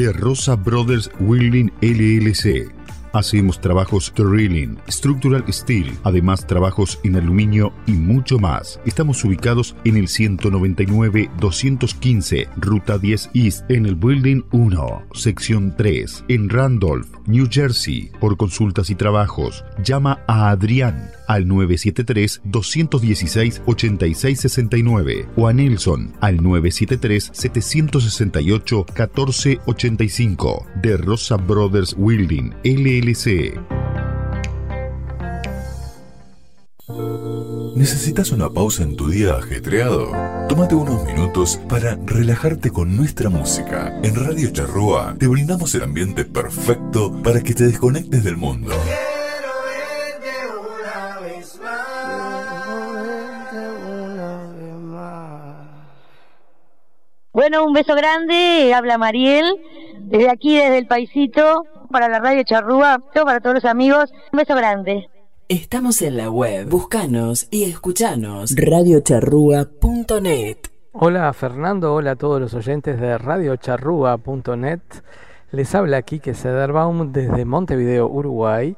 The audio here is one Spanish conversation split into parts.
de Rosa Brothers Wheeling LLC Hacemos trabajos drilling, structural steel, además trabajos en aluminio y mucho más. Estamos ubicados en el 199-215, Ruta 10 East, en el Building 1, sección 3, en Randolph, New Jersey. Por consultas y trabajos, llama a Adrián al 973-216-8669 o a Nelson al 973-768-1485 de Rosa Brothers Wielding LLC. ¿Necesitas una pausa en tu día ajetreado? Tómate unos minutos para relajarte con nuestra música. En Radio Charrúa te brindamos el ambiente perfecto para que te desconectes del mundo. Bueno, un beso grande, habla Mariel, desde aquí, desde el Paisito, para la radio Charrúa, todo para todos los amigos, un beso grande. Estamos en la web, búscanos y escuchanos, radiocharrúa.net. Hola Fernando, hola a todos los oyentes de radiocharrúa.net. Les habla aquí que Cederbaum desde Montevideo, Uruguay.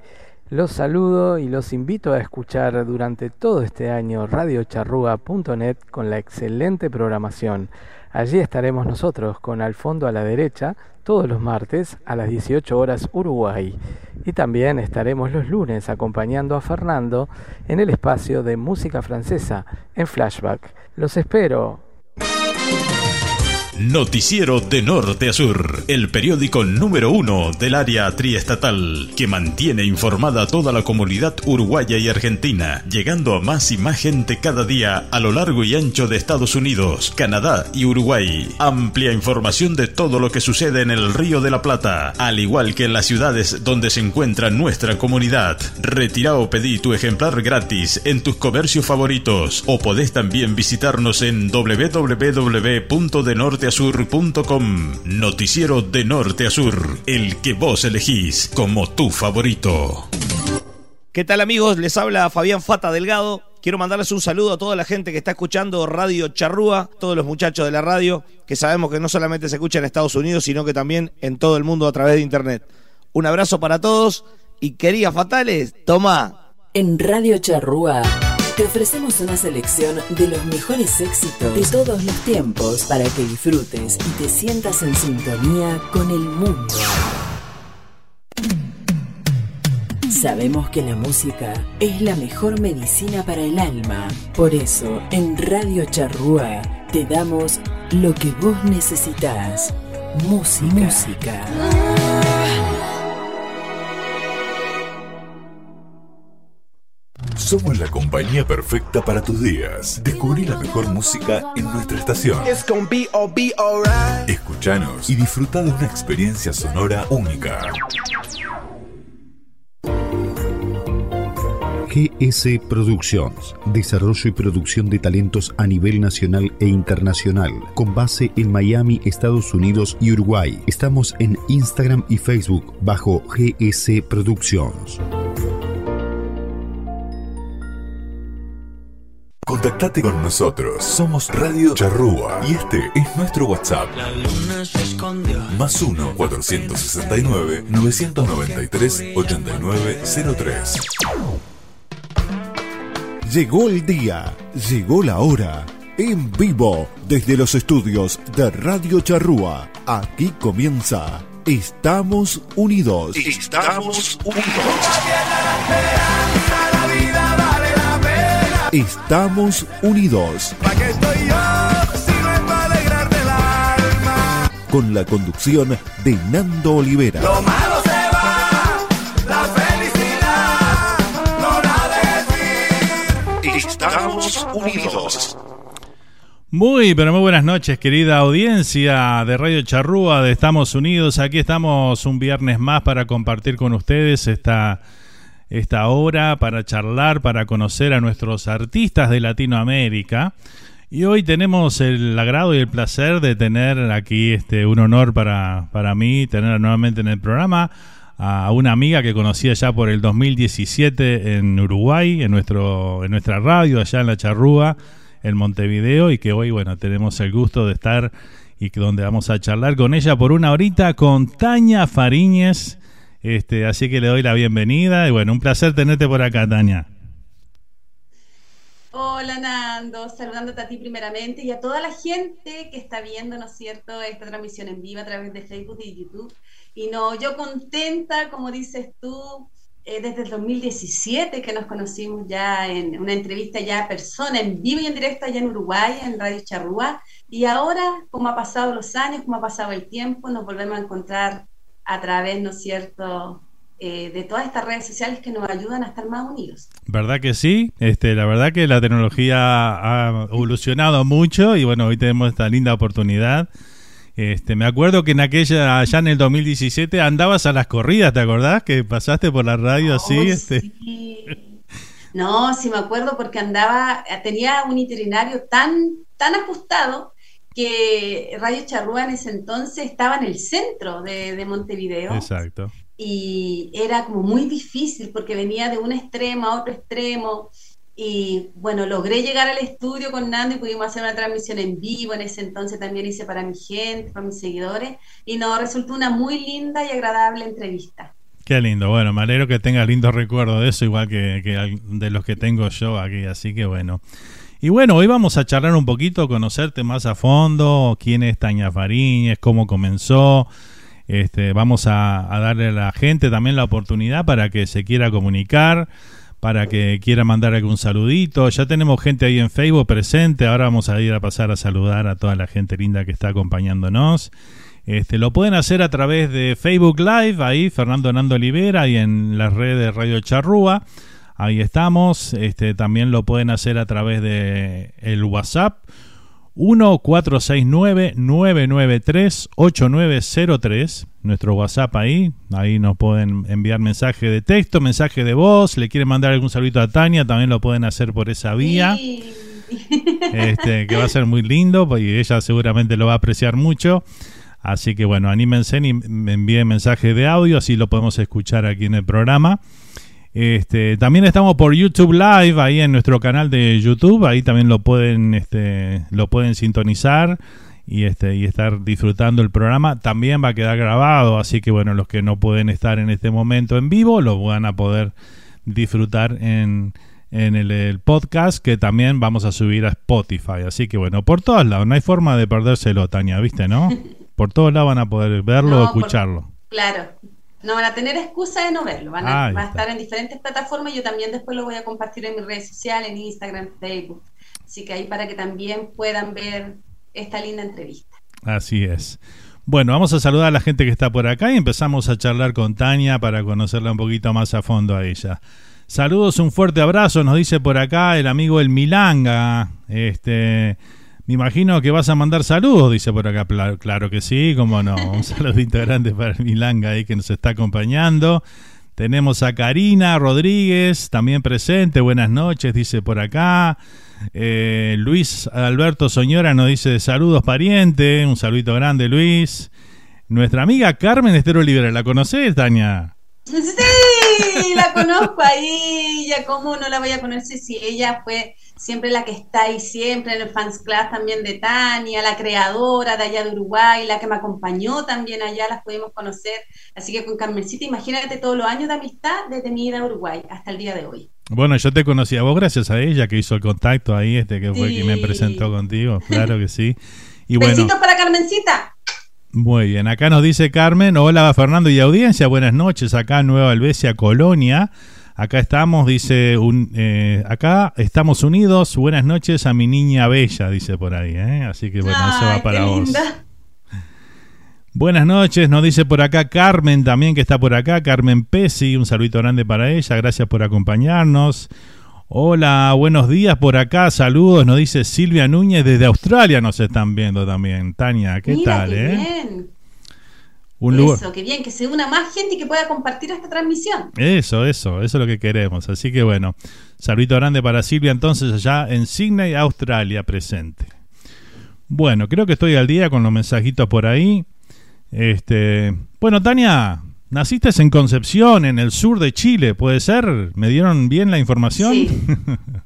Los saludo y los invito a escuchar durante todo este año radiocharrúa.net con la excelente programación. Allí estaremos nosotros con Al fondo a la derecha todos los martes a las 18 horas Uruguay. Y también estaremos los lunes acompañando a Fernando en el espacio de música francesa en Flashback. Los espero. Noticiero de Norte a Sur, el periódico número uno del área triestatal, que mantiene informada toda la comunidad uruguaya y argentina, llegando a más y más gente cada día a lo largo y ancho de Estados Unidos, Canadá y Uruguay. Amplia información de todo lo que sucede en el Río de la Plata, al igual que en las ciudades donde se encuentra nuestra comunidad. Retira o pedí tu ejemplar gratis en tus comercios favoritos o podés también visitarnos en www.denorte norteasur.com. Noticiero de norte a sur, el que vos elegís como tu favorito. ¿Qué tal amigos? Les habla Fabián Fata Delgado. Quiero mandarles un saludo a toda la gente que está escuchando Radio Charrúa, todos los muchachos de la radio, que sabemos que no solamente se escucha en Estados Unidos, sino que también en todo el mundo a través de Internet. Un abrazo para todos y querías fatales, toma. En Radio Charrúa te ofrecemos una selección de los mejores éxitos de todos los tiempos para que disfrutes y te sientas en sintonía con el mundo. Sabemos que la música es la mejor medicina para el alma. Por eso, en Radio Charrúa te damos lo que vos necesitas. Música. Música. Somos la compañía perfecta para tus días. Descubrí la mejor música en nuestra estación. Escuchanos y disfruta de una experiencia sonora única. GS Productions, desarrollo y producción de talentos a nivel nacional e internacional, con base en Miami, Estados Unidos y Uruguay. Estamos en Instagram y Facebook bajo GS Productions. Contactate con nosotros. Somos Radio Charrúa y este es nuestro WhatsApp. Más 1 469 993 8903. Llegó el día, llegó la hora. En vivo, desde los estudios de Radio Charrúa. Aquí comienza. Estamos unidos. Estamos unidos. Estamos unidos. Con la conducción de Nando Olivera. Lo malo se va, la felicidad no la decir. Estamos unidos. Muy, pero muy buenas noches, querida audiencia de Radio Charrúa de Estamos Unidos. Aquí estamos un viernes más para compartir con ustedes esta esta hora para charlar, para conocer a nuestros artistas de Latinoamérica. Y hoy tenemos el agrado y el placer de tener aquí este, un honor para, para mí, tener nuevamente en el programa a una amiga que conocía ya por el 2017 en Uruguay, en, nuestro, en nuestra radio, allá en La Charrúa, en Montevideo, y que hoy, bueno, tenemos el gusto de estar y donde vamos a charlar con ella por una horita con Tania Fariñez. Este, así que le doy la bienvenida y bueno, un placer tenerte por acá, Tania. Hola Nando, saludándote a ti primeramente y a toda la gente que está viendo, ¿no es cierto?, esta transmisión en vivo a través de Facebook y YouTube. Y no, yo contenta, como dices tú, eh, desde el 2017 que nos conocimos ya en una entrevista ya persona, en vivo y en directo allá en Uruguay, en Radio Charrúa, y ahora, como ha pasado los años, como ha pasado el tiempo, nos volvemos a encontrar a través, ¿no es cierto?, eh, de todas estas redes sociales que nos ayudan a estar más unidos. ¿Verdad que sí? Este, la verdad que la tecnología ha evolucionado mucho y bueno, hoy tenemos esta linda oportunidad este, me acuerdo que en aquella, allá en el 2017, andabas a las corridas, ¿te acordás? Que pasaste por la radio así. Este. No, sí me acuerdo porque andaba, tenía un itinerario tan, tan ajustado que Radio Charrúa en ese entonces estaba en el centro de, de Montevideo. Exacto. Y era como muy difícil porque venía de un extremo a otro extremo y bueno, logré llegar al estudio con Nando y pudimos hacer una transmisión en vivo. En ese entonces también hice para mi gente, para mis seguidores. Y nos resultó una muy linda y agradable entrevista. Qué lindo. Bueno, me alegro que tengas lindos recuerdos de eso, igual que, que, de los que tengo yo aquí. Así que bueno. Y bueno, hoy vamos a charlar un poquito, conocerte más a fondo, quién es Taña Fariñez, cómo comenzó. Este, vamos a, darle a la gente también la oportunidad para que se quiera comunicar para que quiera mandar algún saludito. Ya tenemos gente ahí en Facebook presente. Ahora vamos a ir a pasar a saludar a toda la gente linda que está acompañándonos. Este, lo pueden hacer a través de Facebook Live, ahí Fernando Nando Olivera y en las redes de Radio Charrúa. Ahí estamos. Este, también lo pueden hacer a través de el WhatsApp. 1-469-993-8903, nuestro WhatsApp ahí, ahí nos pueden enviar mensaje de texto, mensaje de voz, le quieren mandar algún saludito a Tania, también lo pueden hacer por esa vía, este, que va a ser muy lindo, y ella seguramente lo va a apreciar mucho, así que bueno, anímense y me envíen mensaje de audio, así lo podemos escuchar aquí en el programa. Este, también estamos por YouTube Live, ahí en nuestro canal de YouTube, ahí también lo pueden, este, lo pueden sintonizar y, este, y estar disfrutando el programa. También va a quedar grabado, así que bueno, los que no pueden estar en este momento en vivo, lo van a poder disfrutar en, en el, podcast que también vamos a subir a Spotify. Así que bueno, por todos lados, no hay forma de perdérselo, Tania, ¿viste, no? Por todos lados van a poder verlo o escucharlo. claro, no van a tener excusa de no verlo, van a, va a estar en diferentes plataformas. Yo también después lo voy a compartir en mis redes sociales, en Instagram, Facebook. Así que ahí para que también puedan ver esta linda entrevista. Así es. Bueno, vamos a saludar a la gente que está por acá y empezamos a charlar con Tania para conocerla un poquito más a fondo a ella. Saludos, un fuerte abrazo, nos dice por acá el amigo El Milanga. Este, me imagino que vas a mandar saludos, dice por acá. Claro que sí, cómo no. Un saludito grande para Milanga ahí que nos está acompañando. Tenemos a Karina Rodríguez, también presente. Buenas noches, dice por acá. Eh, Luis Alberto Soñora nos dice saludos pariente. Un saludito grande, Luis. Nuestra amiga Carmen Estero Olivera, ¿la conoces, Tania? Sí, la conozco ahí. Ya, ¿cómo no la voy a conocer si ella fue siempre la que está ahí siempre en el fans club también de Tania, la creadora de allá de Uruguay, la que me acompañó también allá, las pudimos conocer. Así que con Carmencita, imagínate todos los años de amistad desde mi ida a Uruguay hasta el día de hoy. Bueno, yo te conocí a vos gracias a ella que hizo el contacto ahí, este que fue quien me presentó contigo, claro que sí. Y bueno, Besitos para Carmencita. Muy bien, acá nos dice Carmen, hola Fernando y audiencia, buenas noches, acá Nueva Albesia, Colonia. Acá estamos, dice, un, eh, acá estamos unidos. Buenas noches a mi niña bella, dice por ahí. ¿eh? Así que bueno, eso va para vos. Buenas noches, nos dice por acá Carmen también que está por acá, Carmen Pesi, un saludito grande para ella, gracias por acompañarnos. Hola, buenos días por acá, saludos, nos dice Silvia Núñez desde Australia, nos están viendo también. Tania, ¿qué tal? eh? Eso, que bien, que se una más gente y que pueda compartir esta transmisión. Eso, eso, eso es lo que queremos. Así que bueno, saludito grande para Silvia entonces allá en Sydney, Australia, presente. Bueno, creo que estoy al día con los mensajitos por ahí. Este, bueno, Tania, naciste en Concepción, en el sur de Chile, ¿puede ser? ¿Me dieron bien la información? Sí.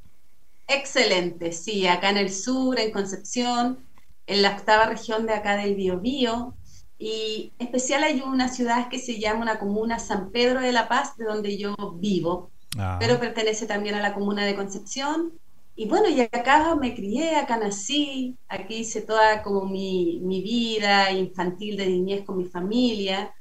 Excelente, sí, acá en el sur, en Concepción. en la octava región de acá del Biobío. Y especial hay una ciudad que se llama una comuna San Pedro de la Paz, de donde yo vivo, Ah. pero pertenece también a la comuna de Concepción. Y bueno, y acá me crié, acá nací, aquí hice toda como mi, mi vida infantil de niñez con mi familia.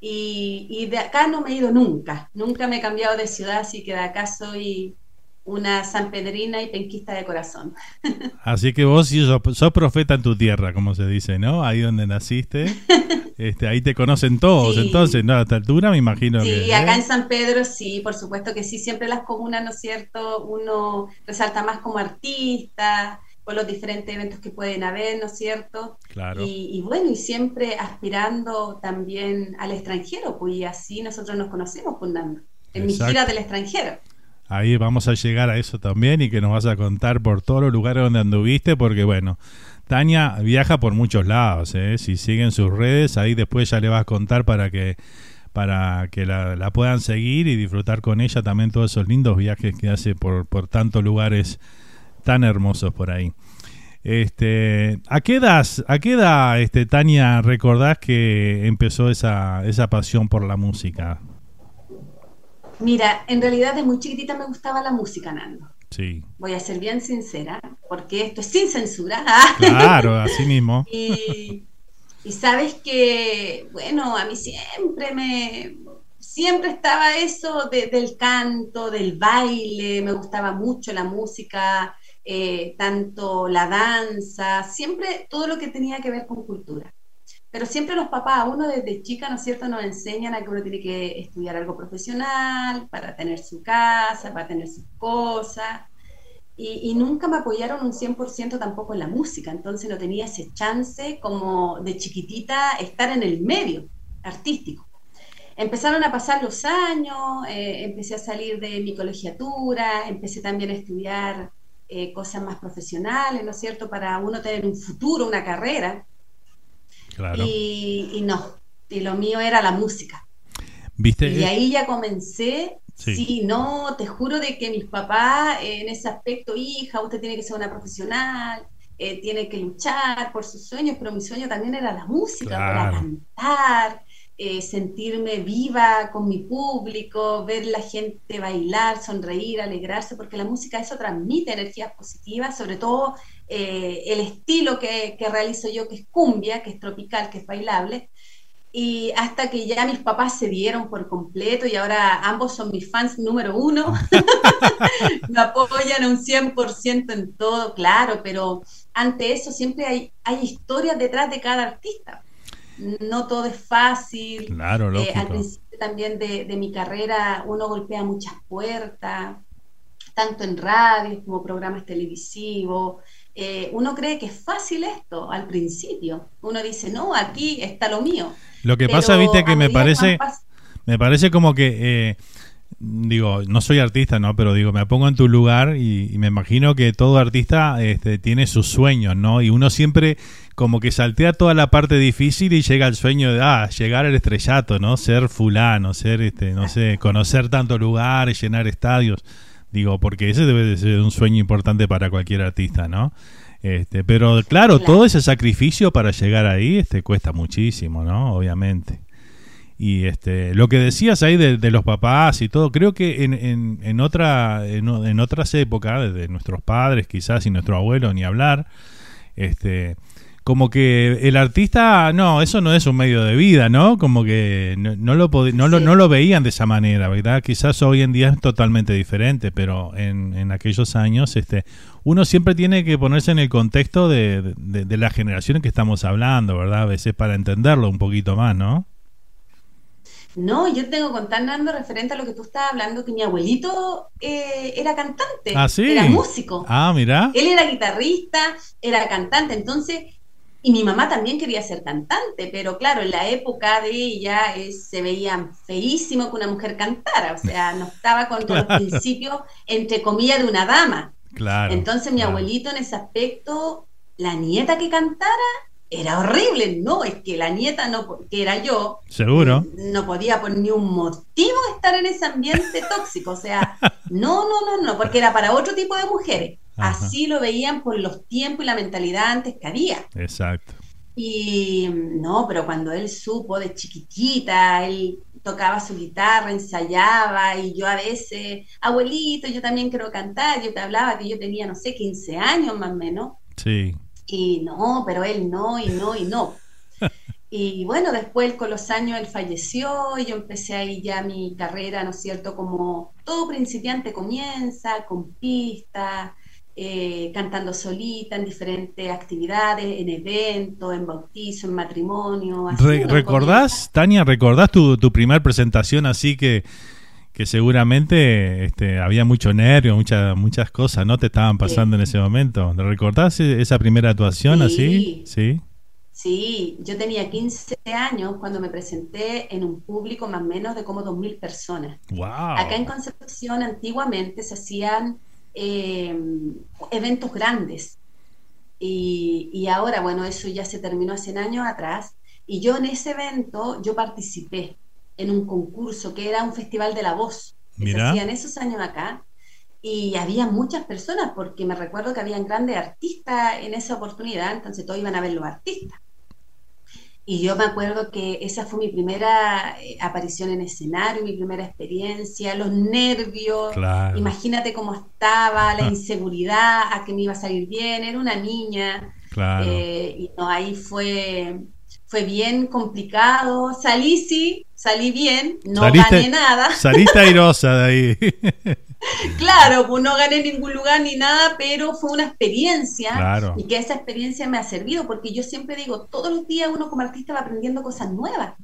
Y, y de acá no me he ido nunca, nunca me he cambiado de ciudad, así que de acá soy una sanpedrina y penquista de corazón. Así que vos sí sos, sos profeta en tu tierra, como se dice, ¿no? Ahí donde naciste. Este, ahí te conocen todos, Sí. entonces, ¿no? A esta altura me imagino Sí, que... acá ¿eh? en San Pedro sí, por supuesto que sí, siempre las comunas, ¿no es cierto? Uno resalta más como artista, por los diferentes eventos que pueden haber, ¿no es cierto? Claro. Y, y bueno, y siempre aspirando también al extranjero, pues y así nosotros nos conocemos, Nando, en mi Exacto. gira del extranjero. Ahí vamos a llegar a eso también y que nos vas a contar por todos los lugares donde anduviste, porque bueno, Tania viaja por muchos lados, ¿eh? si siguen sus redes, ahí después ya le vas a contar para que para que la, la puedan seguir y disfrutar con ella también todos esos lindos viajes que hace por, por tantos lugares tan hermosos por ahí. Este, ¿a qué edad, a qué edad este, Tania, recordás que empezó esa, esa pasión por la música? Mira, en realidad de muy chiquitita me gustaba la música, Nando. Sí, Voy a ser bien sincera, porque esto es sin censura. claro, así mismo. Y, y sabes que, bueno, a mí siempre me, siempre estaba eso de- del canto, del baile, me gustaba mucho la música, eh, tanto la danza, siempre todo lo que tenía que ver con cultura. Pero siempre los papás, uno desde chica, ¿no es cierto?, nos enseñan a que uno tiene que estudiar algo profesional para tener su casa, para tener sus cosas. Y, y nunca me apoyaron un 100% tampoco en la música, entonces no tenía ese chance como de chiquitita estar en el medio artístico. Empezaron a pasar los años, eh, empecé a salir de mi colegiatura, empecé también a estudiar eh, cosas más profesionales, ¿no es cierto?, para uno tener un futuro, una carrera. Claro. Y, y no, y lo mío era la música. ¿Viste? Y ahí ya comencé, Sí. sí. no, te juro de que mis papás eh, en ese aspecto, hija, usted tiene que ser una profesional, eh, tiene que luchar por sus sueños, pero mi sueño también era la música, cantar, eh, sentirme viva con mi público, ver la gente bailar, sonreír, alegrarse, porque la música eso transmite energías positivas, sobre todo eh, el estilo que, que realizo yo, que es cumbia, que es tropical, que es bailable, y hasta que ya mis papás se dieron por completo y ahora ambos son mis fans número uno, me apoyan un 100% en todo, claro, pero ante eso siempre hay, hay historias detrás de cada artista. No todo es fácil. Claro, Eh, al principio también de, de mi carrera uno golpea muchas puertas, tanto en radio como programas televisivos. Eh, uno cree que es fácil esto al principio. Uno dice, no, aquí está lo mío. Lo que Pero pasa, viste, que me parece, me parece como que, eh, digo, no soy artista, ¿no? Pero digo, me pongo en tu lugar y, y me imagino que todo artista este, tiene sus sueños, ¿no? Y uno siempre como que saltea toda la parte difícil y llega al sueño de, ah, llegar al estrellato, ¿no? Ser fulano, ser, este, no sé, conocer tantos lugares, llenar estadios. Digo, porque ese debe de ser un sueño importante para cualquier artista, ¿no? Este, pero claro, todo ese sacrificio para llegar ahí este, cuesta muchísimo, ¿no? Obviamente. Y este, lo que decías ahí de, de los papás y todo, creo que en, en, en otra, en, otras épocas, de nuestros padres quizás y nuestro abuelo, ni hablar, este, como que el artista, no, eso no es un medio de vida, ¿no? Como que no, no lo, no, lo, no lo veían de esa manera, ¿verdad? Quizás hoy en día es totalmente diferente, pero en, en aquellos años, este, uno siempre tiene que ponerse en el contexto de, de, de las generaciones que estamos hablando, ¿verdad? A veces para entenderlo un poquito más, ¿no? No, yo tengo que contar, Nando, referente a lo que tú estabas hablando, que mi abuelito eh, era cantante, Ah, sí. era músico. Ah, mira. Él era guitarrista, era cantante, entonces, y mi mamá también quería ser cantante, pero claro, en la época de ella eh, se veía feísimo que una mujer cantara, o sea, no estaba con Claro. los principios, entre comillas, de una dama. Claro. Entonces mi claro. abuelito en ese aspecto, la nieta que cantara era horrible, no, es que la nieta no, que era yo, Seguro. no podía por ni un motivo estar en ese ambiente tóxico, o sea, no, no, no, no, porque era para otro tipo de mujeres. Ajá. Así lo veían por los tiempos y la mentalidad antes que había. Exacto. Y no, pero cuando él supo de chiquitita, él tocaba su guitarra, ensayaba y yo a veces, abuelito, yo también quiero cantar, yo te hablaba que yo tenía, no sé, 15 años más o menos, Sí. y no, pero él no, y no, y no. Y bueno, después con los años él falleció y yo empecé ahí ya mi carrera, ¿no es cierto? Como todo principiante comienza, con pistas, eh, cantando solita en diferentes actividades, en eventos, en bautizo, en matrimonio. así Re- ¿Recordás, Tania, recordás tu, tu primer presentación así que, que seguramente este, había mucho nervio, muchas muchas cosas, ¿no? Te estaban pasando en ese momento. ¿Recordás e- esa primera actuación así? Sí. Sí, yo tenía 15 años cuando me presenté en un público más o menos de como 2.000 personas. Wow. Acá en Concepción antiguamente se hacían eh, eventos grandes y, y ahora, bueno, eso ya se terminó hace años atrás y yo en ese evento yo participé en un concurso que era un festival de la voz que Mira. se hacía en esos años acá y había muchas personas porque me recuerdo que habían grandes artistas en esa oportunidad, entonces todos iban a ver los artistas. Y yo me acuerdo que esa fue mi primera eh, aparición en escenario, mi primera experiencia, los nervios, Claro. imagínate cómo estaba, la inseguridad, a que me iba a salir bien, era una niña, Claro. eh, y no, ahí fue, fue bien complicado, salí sí, salí bien, no gané nada, Saliste airosa de ahí. Claro, pues no gané ningún lugar ni nada, pero fue una experiencia Claro. y que esa experiencia me ha servido porque yo siempre digo, todos los días uno como artista va aprendiendo cosas nuevas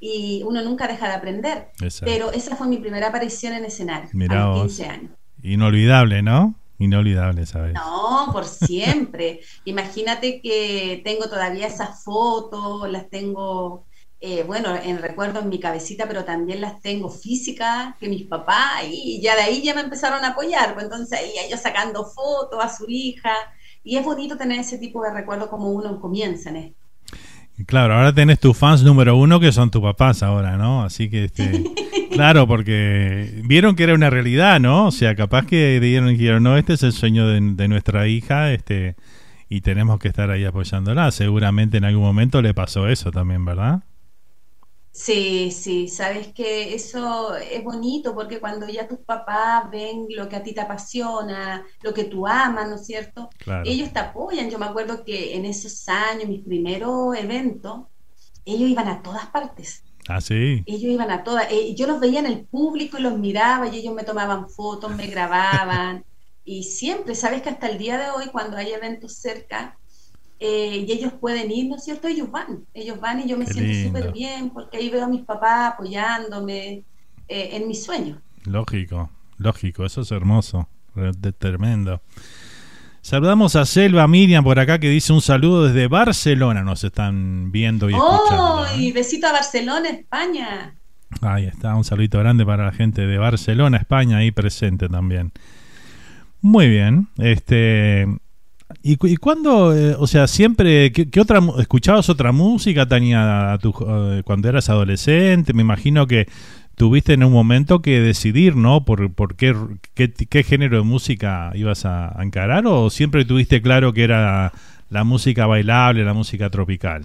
y uno nunca deja de aprender. Exacto. Pero esa fue mi primera aparición en escenario Mirá a los vos. 15 años. Inolvidable, ¿no? Inolvidable, ¿sabes? No, por siempre. Imagínate que tengo todavía esas fotos, las tengo, eh, bueno, en recuerdo en mi cabecita, pero también las tengo físicas, que mis papás, y ya de ahí ya me empezaron a apoyar, pues entonces ahí ellos sacando fotos a su hija, y es bonito tener ese tipo de recuerdo como uno comienza en esto. Claro, ahora tenés tus fans número uno que son tus papás ahora, ¿no? Así que, este, claro, porque vieron que era una realidad, ¿no? O sea, capaz que dieron, dijeron, no, este es el sueño de, de nuestra hija, este, y tenemos que estar ahí apoyándola. Seguramente en algún momento le pasó eso también, ¿verdad? Sí, sí, sabes que eso es bonito porque cuando ya tus papás ven lo que a ti te apasiona, lo que tú amas, ¿no es cierto? Claro. Ellos te apoyan. Yo me acuerdo que en esos años, mis primeros eventos, ellos iban a todas partes. Ah, sí. Ellos iban a todas. eh, yo los veía en el público y los miraba y ellos me tomaban fotos, me grababan. Y siempre, sabes que hasta el día de hoy, cuando hay eventos cerca eh, y ellos pueden ir, ¿no es cierto? Ellos van. Ellos van y yo me Qué siento súper bien porque ahí veo a mis papás apoyándome eh, en mis sueños. Lógico, lógico, eso es hermoso, de- tremendo. Saludamos a Selva Miriam por acá que dice un saludo desde Barcelona, nos están viendo y escuchando. ¡Oh! Y besito a Barcelona, España. Ahí está, un saludito grande para la gente de Barcelona, España, ahí presente también. Muy bien, este... ¿Y, cu- y cuándo, eh, o sea, siempre, ¿qué, qué otra, escuchabas otra música, Tania, a tu- eh, cuando eras adolescente? Me imagino que tuviste en un momento que decidir, ¿no? Por, por qué, qué, qué género de música ibas a, a encarar o siempre tuviste claro que era la música bailable, la música tropical.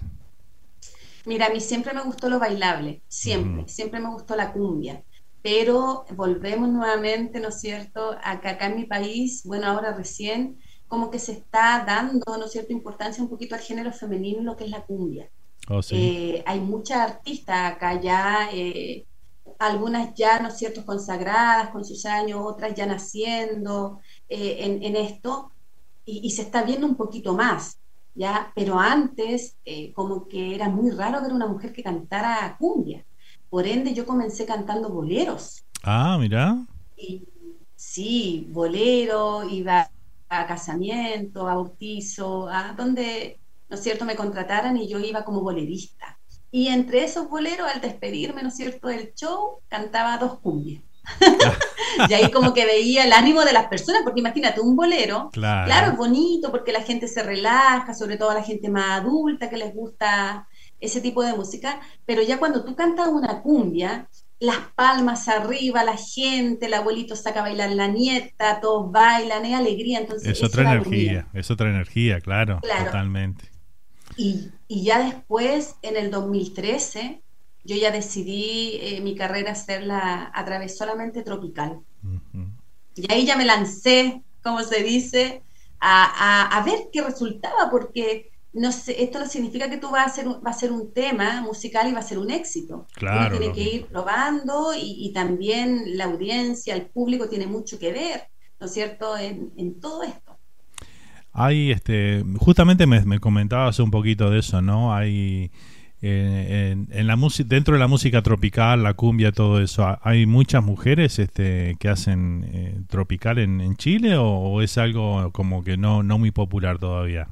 Mira, a mí siempre me gustó lo bailable, siempre, siempre me gustó la cumbia, pero volvemos nuevamente, ¿no es cierto? Acá, acá en mi país, bueno, ahora recién, como que se está dando, ¿no es cierto?, importancia un poquito al género femenino, lo que es la cumbia. Oh, sí. Eh, hay muchas artistas acá ya, eh, algunas ya, ¿no es cierto?, consagradas con sus años, otras ya naciendo eh, en, en esto, y, y se está viendo un poquito más, ¿ya? Pero antes, eh, como que era muy raro ver una mujer que cantara cumbia. Por ende, yo comencé cantando boleros. Ah, mira. Y sí, bolero, iba a casamiento, a bautizo, a donde, ¿no es cierto?, me contrataran y yo iba como bolerista. Y entre esos boleros, al despedirme, ¿no es cierto?, del show, cantaba dos cumbias. y ahí como que veía el ánimo de las personas, porque imagínate, un bolero, Claro. claro, es bonito porque la gente se relaja, sobre todo la gente más adulta que les gusta ese tipo de música, pero ya cuando tú cantas una cumbia, las palmas arriba, la gente, el abuelito saca a bailar la nieta, todos bailan, es alegría. Entonces, Es otra energía, es otra energía, claro, Claro. totalmente. Y, y ya después, en el 2013, yo ya decidí eh, mi carrera hacerla a través solamente tropical. Y ahí ya me lancé, como se dice, a, a- a ver qué resultaba, porque no sé, esto no significa que tú vas a hacer un, va a ser un tema musical y va a ser un éxito. Claro, Uno tiene que ir probando y, y también la audiencia, el público tiene mucho que ver, ¿no es cierto?, en, en todo esto. Hay, este, justamente me, me comentabas un poquito de eso, ¿no? Hay eh, en, en la música, dentro de la música tropical, la cumbia, todo eso, ¿ha- ¿hay muchas mujeres, este, que hacen eh, tropical en, en Chile o, o es algo como que no, no muy popular todavía?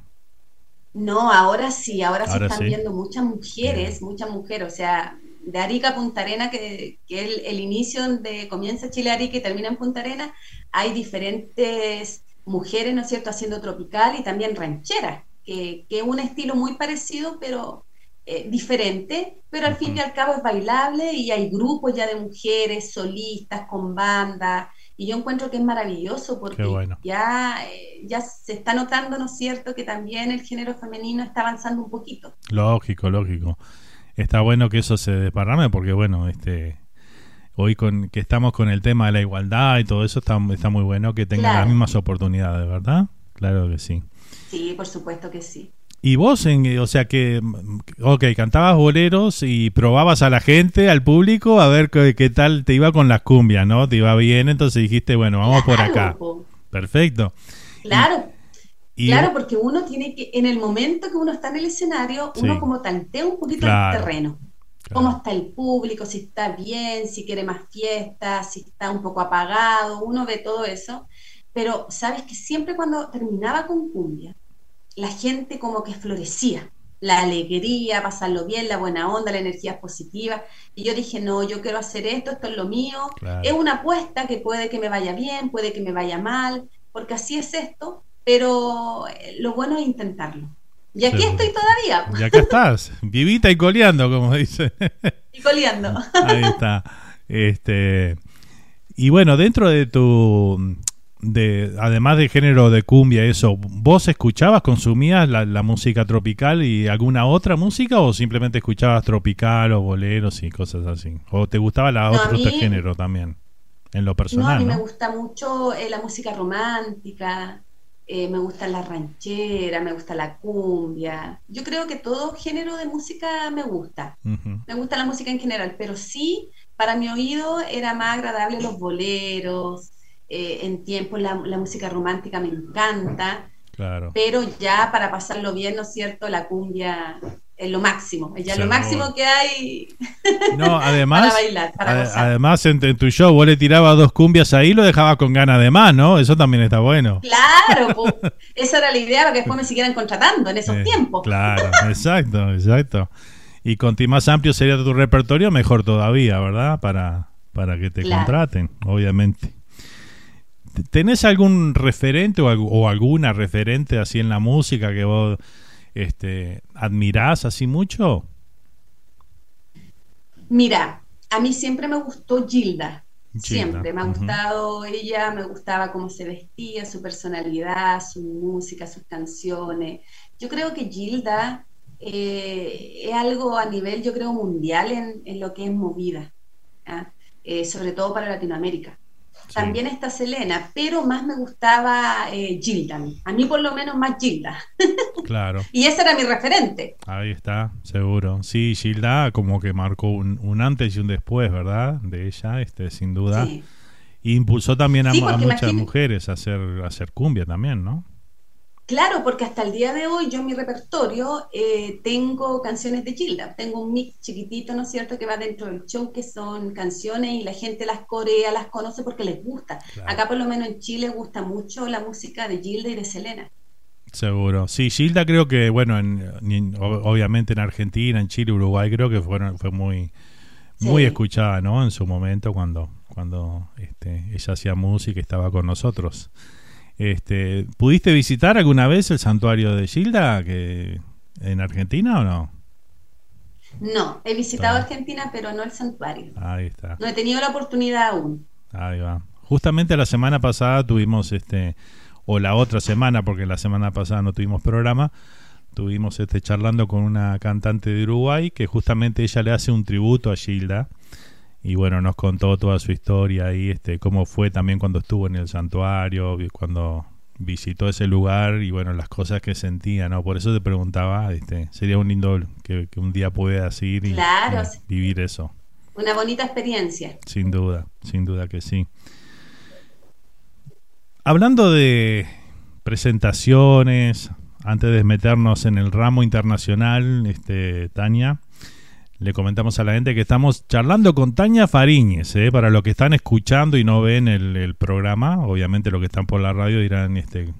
No, ahora sí, ahora, Ahora se están sí. viendo muchas mujeres, muchas mujeres, o sea, de Arica a Punta Arena, que, que el, el inicio donde comienza Chile Arica y termina en Punta Arena, hay diferentes mujeres, ¿no es cierto?, haciendo tropical y también ranchera, que, que es un estilo muy parecido, pero eh, diferente, pero al fin y al cabo es bailable y hay grupos ya de mujeres, solistas, con banda, y yo encuentro que es maravilloso porque bueno. ya, eh, ya se está notando, ¿no es cierto?, que también el género femenino está avanzando un poquito. Lógico, lógico. Está bueno que eso se desparrame porque, bueno, este hoy con que estamos con el tema de la igualdad y todo eso, está, está muy bueno que tengan Claro. las mismas oportunidades, ¿verdad? Claro que sí. Sí, por supuesto que sí. Y vos, en, o sea que, mm, ok, cantabas boleros y probabas a la gente, al público, a ver qué, qué tal te iba con las cumbias, ¿no? Te iba bien, entonces dijiste, bueno, vamos por acá. po. Perfecto. Claro, Y, claro, porque uno tiene que, en el momento que uno está en el escenario, uno Sí. como tantea un poquito Claro, el terreno. Cómo está el público, si está bien, si quiere más fiesta, si está un poco apagado, uno ve todo eso. Pero sabes que siempre cuando terminaba con cumbia, la gente como que florecía. La alegría, pasarlo bien, la buena onda, la energía positiva. Y yo dije, no, yo quiero hacer esto, esto es lo mío. Claro. Es una apuesta que puede que me vaya bien, puede que me vaya mal, porque así es esto, pero eh, lo bueno es intentarlo. Y aquí estoy todavía, y acá estás, vivita y coleando, como dice. y coleando. Ahí está. Este, y bueno, dentro de tu. De, además del género de cumbia, eso, ¿vos escuchabas, consumías la, la música tropical y alguna otra música o simplemente escuchabas tropical o boleros y cosas así? ¿O te gustaba la No, otro mí- género también? En lo No, a personal, mí ¿no? me gusta mucho eh, la música romántica, eh, me gusta la ranchera, me gusta la cumbia. Yo creo que todo género de música me gusta. Me gusta la música en general, pero sí, para mi oído era más agradable los boleros. Eh, en tiempo la, la música romántica me encanta, Claro. pero ya para pasarlo bien, ¿no es cierto? La cumbia es lo máximo, es ya lo máximo que hay No, además, para bailar, para gozar. además en, en tu show vos le tirabas dos cumbias ahí y lo dejabas con ganas de más, ¿no? Eso también está bueno. Claro, po. esa era la idea para que después me siguieran contratando en esos Eh, tiempos. Claro, exacto, exacto. Y cuanto más amplio sería tu repertorio, mejor todavía, ¿verdad? Para, para que te Claro. contraten, obviamente. ¿Tenés algún referente o, o alguna referente así en la música que vos este, admirás así mucho? Mira, a mí siempre me gustó Gilda. Gilda, Siempre me ha gustado ella, me gustaba cómo se vestía, su personalidad, su música, sus canciones. Yo creo que Gilda eh, es algo a nivel, yo creo, mundial en, en lo que es movida, ¿ah? Eh, sobre todo para Latinoamérica. También está Selena, pero más me gustaba eh, Gilda. a mí. Por lo menos más Gilda. Claro, Y ese era mi referente. ahí está, seguro. Sí, Gilda como que marcó un, un antes y un después, ¿verdad? De ella, este, sin duda. Sí. Y impulsó también a, Sí, muchas imagínate- mujeres a hacer, a hacer cumbia también, ¿no? Claro, porque hasta el día de hoy yo en mi repertorio eh, tengo canciones de Gilda, tengo un mix chiquitito, ¿no es cierto?, que va dentro del show, que son canciones y la gente las corea, las conoce porque les gusta. Acá por lo menos en Chile gusta mucho la música de Gilda y de Selena. Seguro. Sí, Gilda creo que, bueno, en, en- ob- obviamente en Argentina, en Chile, Uruguay, creo que fueron, fue muy, muy Sí. escuchada, ¿no? En su momento cuando, cuando este, ella hacía música y estaba con nosotros. Este, ¿Pudiste visitar alguna vez el santuario de Gilda que, en Argentina o no? No, he visitado Argentina, pero no el santuario. Ahí está. No he tenido la oportunidad aún. Ahí va. Justamente la semana pasada tuvimos este, o la otra semana, porque la semana pasada no tuvimos programa, tuvimos este charlando con una cantante de Uruguay que justamente ella le hace un tributo a Gilda y bueno, nos contó toda su historia y este cómo fue también cuando estuvo en el santuario, cuando visitó ese lugar y bueno, las cosas que sentía, ¿no? Por eso te preguntaba, este, sería un lindo que, que un día puedas ir y, Claro. y vivir eso. Una bonita experiencia. Sin duda, sin duda que sí. Hablando de presentaciones, antes de meternos en el ramo internacional, este, Tania, le comentamos a la gente que estamos charlando con Tania Fariñez, ¿eh? para los que están escuchando y no ven el, programa, obviamente los que están por la radio dirán, este,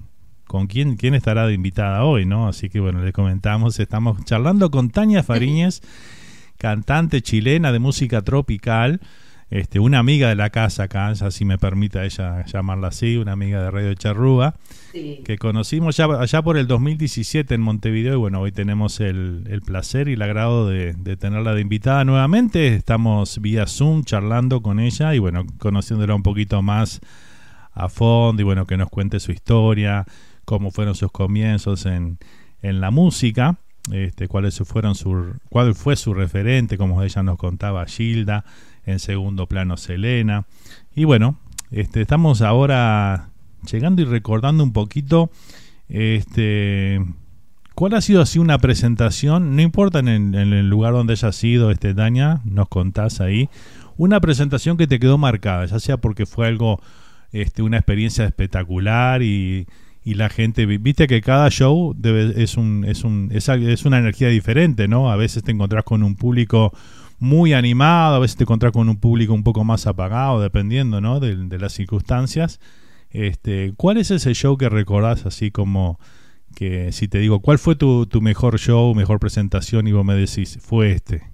¿con quién, quién estará de invitada hoy? no Así que bueno, le comentamos, estamos charlando con Tania Fariñez, cantante chilena de música tropical, este, una amiga de la casa acá, ya si me permite ella llamarla así, una amiga de Radio Charrúa, Sí. que conocimos ya allá por el 2017 en Montevideo y bueno, hoy tenemos el, el placer y el agrado de, de tenerla de invitada nuevamente. Estamos vía Zoom charlando con ella y bueno, conociéndola un poquito más a fondo y bueno, que nos cuente su historia, cómo fueron sus comienzos en, en la música, este, cuáles fueron su, cuál fue su referente, como ella nos contaba, Gilda, en segundo plano Selena. Y bueno, este, estamos ahora llegando y recordando un poquito este cuál ha sido así una presentación, no importa en, el- lugar donde haya sido, este Daña, nos contás ahí, una presentación que te quedó marcada, ya sea porque fue algo, este, una experiencia espectacular y, y la gente, vi- viste que cada show debe, es un, es un, es, es una energía diferente, ¿no? A veces te encontrás con un público muy animado, a veces te encontrás con un público un poco más apagado, dependiendo, ¿no? De, de las circunstancias. Este, ¿Cuál es ese show que recordás así como que si te digo, ¿cuál fue tu, tu mejor show, mejor presentación y vos me decís, fue este?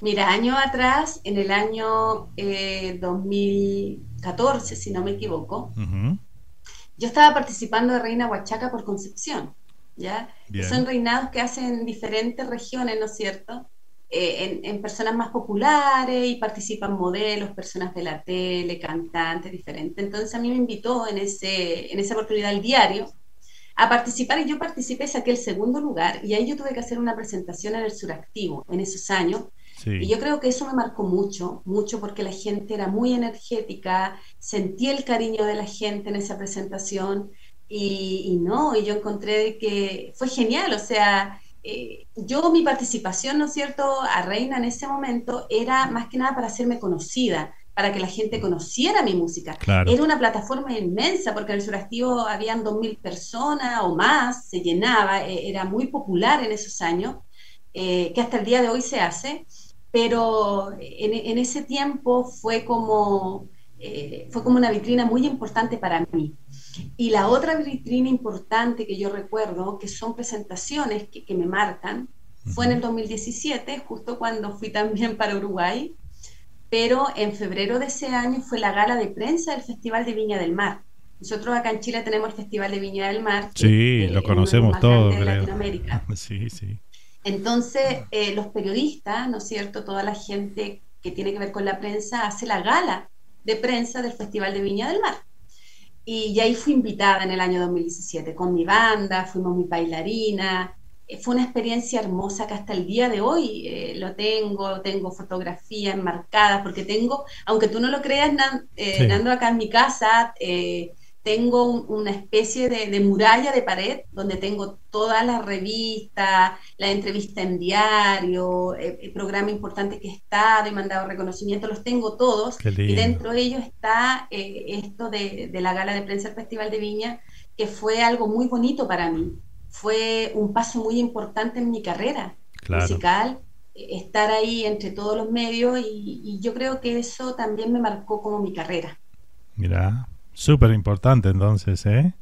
Mira, años atrás, en el año eh, 2014, si no me equivoco, yo estaba participando de Reina Huachaca por Concepción, ¿ya? Que son reinados que hacen diferentes regiones, ¿no es cierto? Eh, en, en personas más populares y participan modelos, personas de la tele, cantantes diferentes. Entonces a mí me invitó en, ese, en esa oportunidad el diario a participar y yo participé, saqué el segundo lugar y ahí yo tuve que hacer una presentación en el Suractivo en esos años Sí. y yo creo que eso me marcó mucho, mucho porque la gente era muy energética, sentí el cariño de la gente en esa presentación y, y no, y yo encontré que fue genial, o sea, eh, yo mi participación, ¿no es cierto?, a Reina en ese momento era más que nada para hacerme conocida, para que la gente conociera mi música. Claro. Era una plataforma inmensa porque en el Suractivo habían 2.000 personas o más, se llenaba, eh, era muy popular en esos años, eh, que hasta el día de hoy se hace pero en, en ese tiempo fue como, eh, fue como una vitrina muy importante para mí. Y la otra vitrina importante que yo recuerdo, que son presentaciones que, que me marcan, fue en el 2017, justo cuando fui también para Uruguay, pero en febrero de ese año fue la gala de prensa del Festival de Viña del Mar. Nosotros acá en Chile tenemos el Festival de Viña del Mar. Sí, lo conocemos todos, creo. Latinoamérica. Sí, sí. Entonces, eh, los periodistas, ¿no es cierto? Toda la gente que tiene que ver con la prensa hace la gala de prensa del Festival de Viña del Mar. Y, y ahí fui invitada en el año 2017 con mi banda, fuimos mi bailarina. Eh, fue una experiencia hermosa que hasta el día de hoy eh, lo tengo, tengo fotografías enmarcadas, porque tengo, aunque tú no lo creas, Nan- eh, Sí. Nando, acá en mi casa, eh, tengo un- una especie de, de muralla de pared donde tengo todas las revistas, la entrevista en diario, eh, el programa importante que he estado y mandado reconocimiento, los tengo todos. Y dentro de ellos está eh, esto de, de la gala de prensa del Festival de Viña, que fue algo muy bonito para mí. Fue un paso muy importante en mi carrera Claro. musical, eh, estar ahí entre todos los medios y, y yo creo que eso también me marcó como mi carrera. Mira, súper importante entonces, ¿eh?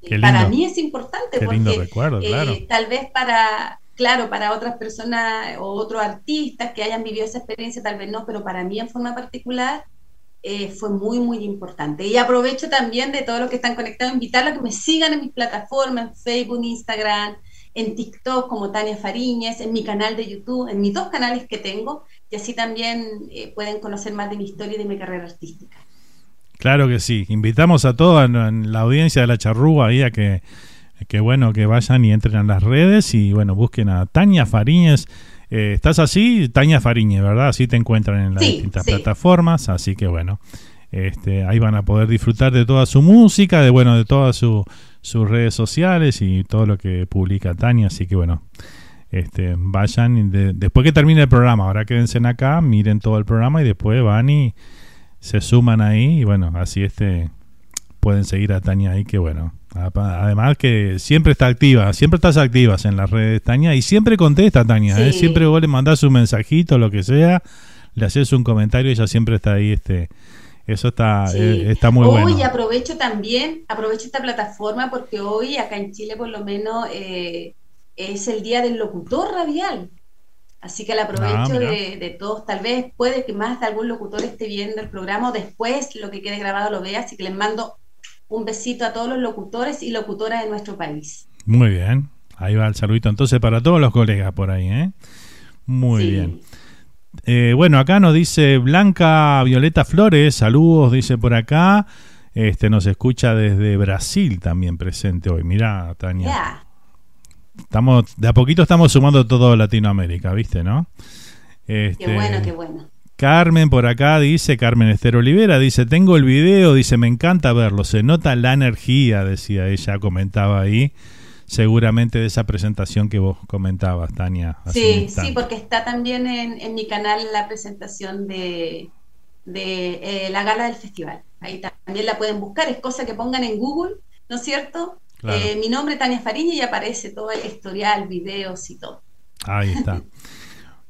Qué para mí es importante Qué porque lindo recuerdo, eh, claro. tal vez para, claro, para otras personas o otros artistas que hayan vivido esa experiencia, tal vez no, pero para mí en forma particular eh, fue muy, muy importante. Y aprovecho también de todos los que están conectados, invitarlos a que me sigan en mis plataformas, en Facebook, Instagram, en TikTok como Tania Fariñez, en mi canal de YouTube, en mis dos canales que tengo, y así también eh, pueden conocer más de mi historia y de mi carrera artística. Claro que sí. Invitamos a toda la audiencia de la charrúa ahí a que, que, bueno, que vayan y entren a las redes y bueno, busquen a Tania Fariñez. Eh, ¿Estás así? Tania Fariñez, ¿verdad? Así te encuentran en las distintas plataformas, así que bueno, este, ahí van a poder disfrutar de toda su música, de bueno, de todas sus redes sociales y todo lo que publica Tania, así que bueno, este, vayan y después que termine el programa, ahora quédense acá, miren todo el programa y después van y se suman ahí y bueno, así este pueden seguir a Tania ahí que bueno, además que siempre está activa, siempre estás activas en las redes Tania y siempre contesta Tania, ¿eh? siempre vos le mandás un mensajito, lo que sea, le haces un comentario y ella siempre está ahí este eso está, eh, está muy bueno. Hoy aprovecho también, aprovecho esta plataforma porque hoy acá en Chile por lo menos eh, es el día del locutor radial. Así que la aprovecho ah, de, todos. Tal vez puede que más de algún locutor esté viendo el programa después lo que quede grabado lo vea. Así que les mando un besito a todos los locutores y locutoras de nuestro país. Muy bien. Ahí va el saludito entonces para todos los colegas por ahí. ¿eh? Muy bien. Eh, bueno, acá nos dice Blanca Violeta Flores. Saludos, dice por acá. Este nos escucha desde Brasil también presente hoy. Mira, Tania. Estamos, de a poquito estamos sumando todo Latinoamérica, ¿viste, no? Este, qué bueno, qué bueno. Carmen por acá dice, Carmen Esther Olivera, dice, tengo el video, dice, me encanta verlo, se nota la energía, decía ella, comentaba ahí, seguramente de esa presentación que vos comentabas, Tania. Sí, sí, porque está también en, mi canal la presentación de, de eh, la gala del festival. Ahí también la pueden buscar, es cosa que pongan en Google, ¿no es cierto? Eh, mi nombre es Tania Fariña y aparece todo el historial, videos y todo. Ahí está.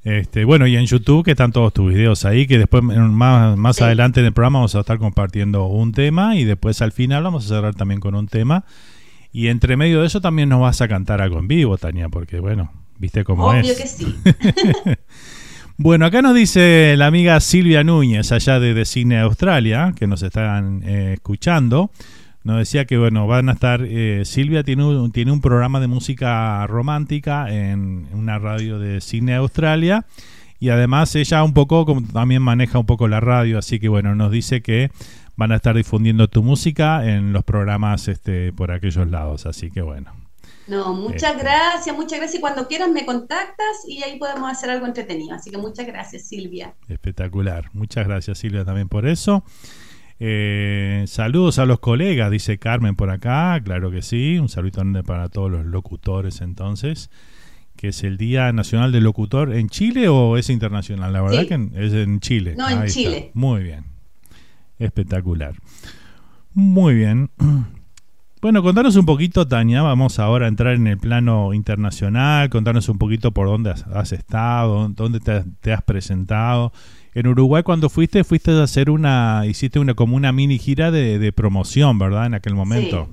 Este, bueno, y en YouTube que están todos tus videos ahí, que después más, más adelante en el programa vamos a estar compartiendo un tema y después al final vamos a cerrar también con un tema. Y entre medio de eso también nos vas a cantar algo en vivo, Tania, porque bueno, viste cómo es. Obvio que sí. bueno, acá nos dice la amiga Silvia Núñez, allá de, Cine Australia, que nos están eh, escuchando nos decía que bueno van a estar eh, Silvia tiene un, tiene un programa de música romántica en una radio de cine Australia y además ella un poco también maneja un poco la radio así que bueno nos dice que van a estar difundiendo tu música en los programas este por aquellos lados así que bueno no, muchas este. gracias, muchas gracias. Y cuando quieras me contactas y ahí podemos hacer algo entretenido. Así que muchas gracias, Silvia. Espectacular. Muchas gracias, Silvia, también por eso. Eh, saludos a los colegas, dice Carmen por acá, claro que sí, un saludo para todos los locutores entonces, que es el Día Nacional del Locutor en Chile o es internacional, la verdad que es en Chile. No, en Chile. Muy bien, espectacular. Muy bien. Bueno, contanos un poquito, Tania, vamos ahora a entrar en el plano internacional, contanos un poquito por dónde has, estado, dónde te has presentado en Uruguay cuando fuiste, fuiste a hacer una, hiciste una como una mini gira de, promoción, ¿verdad? En aquel momento.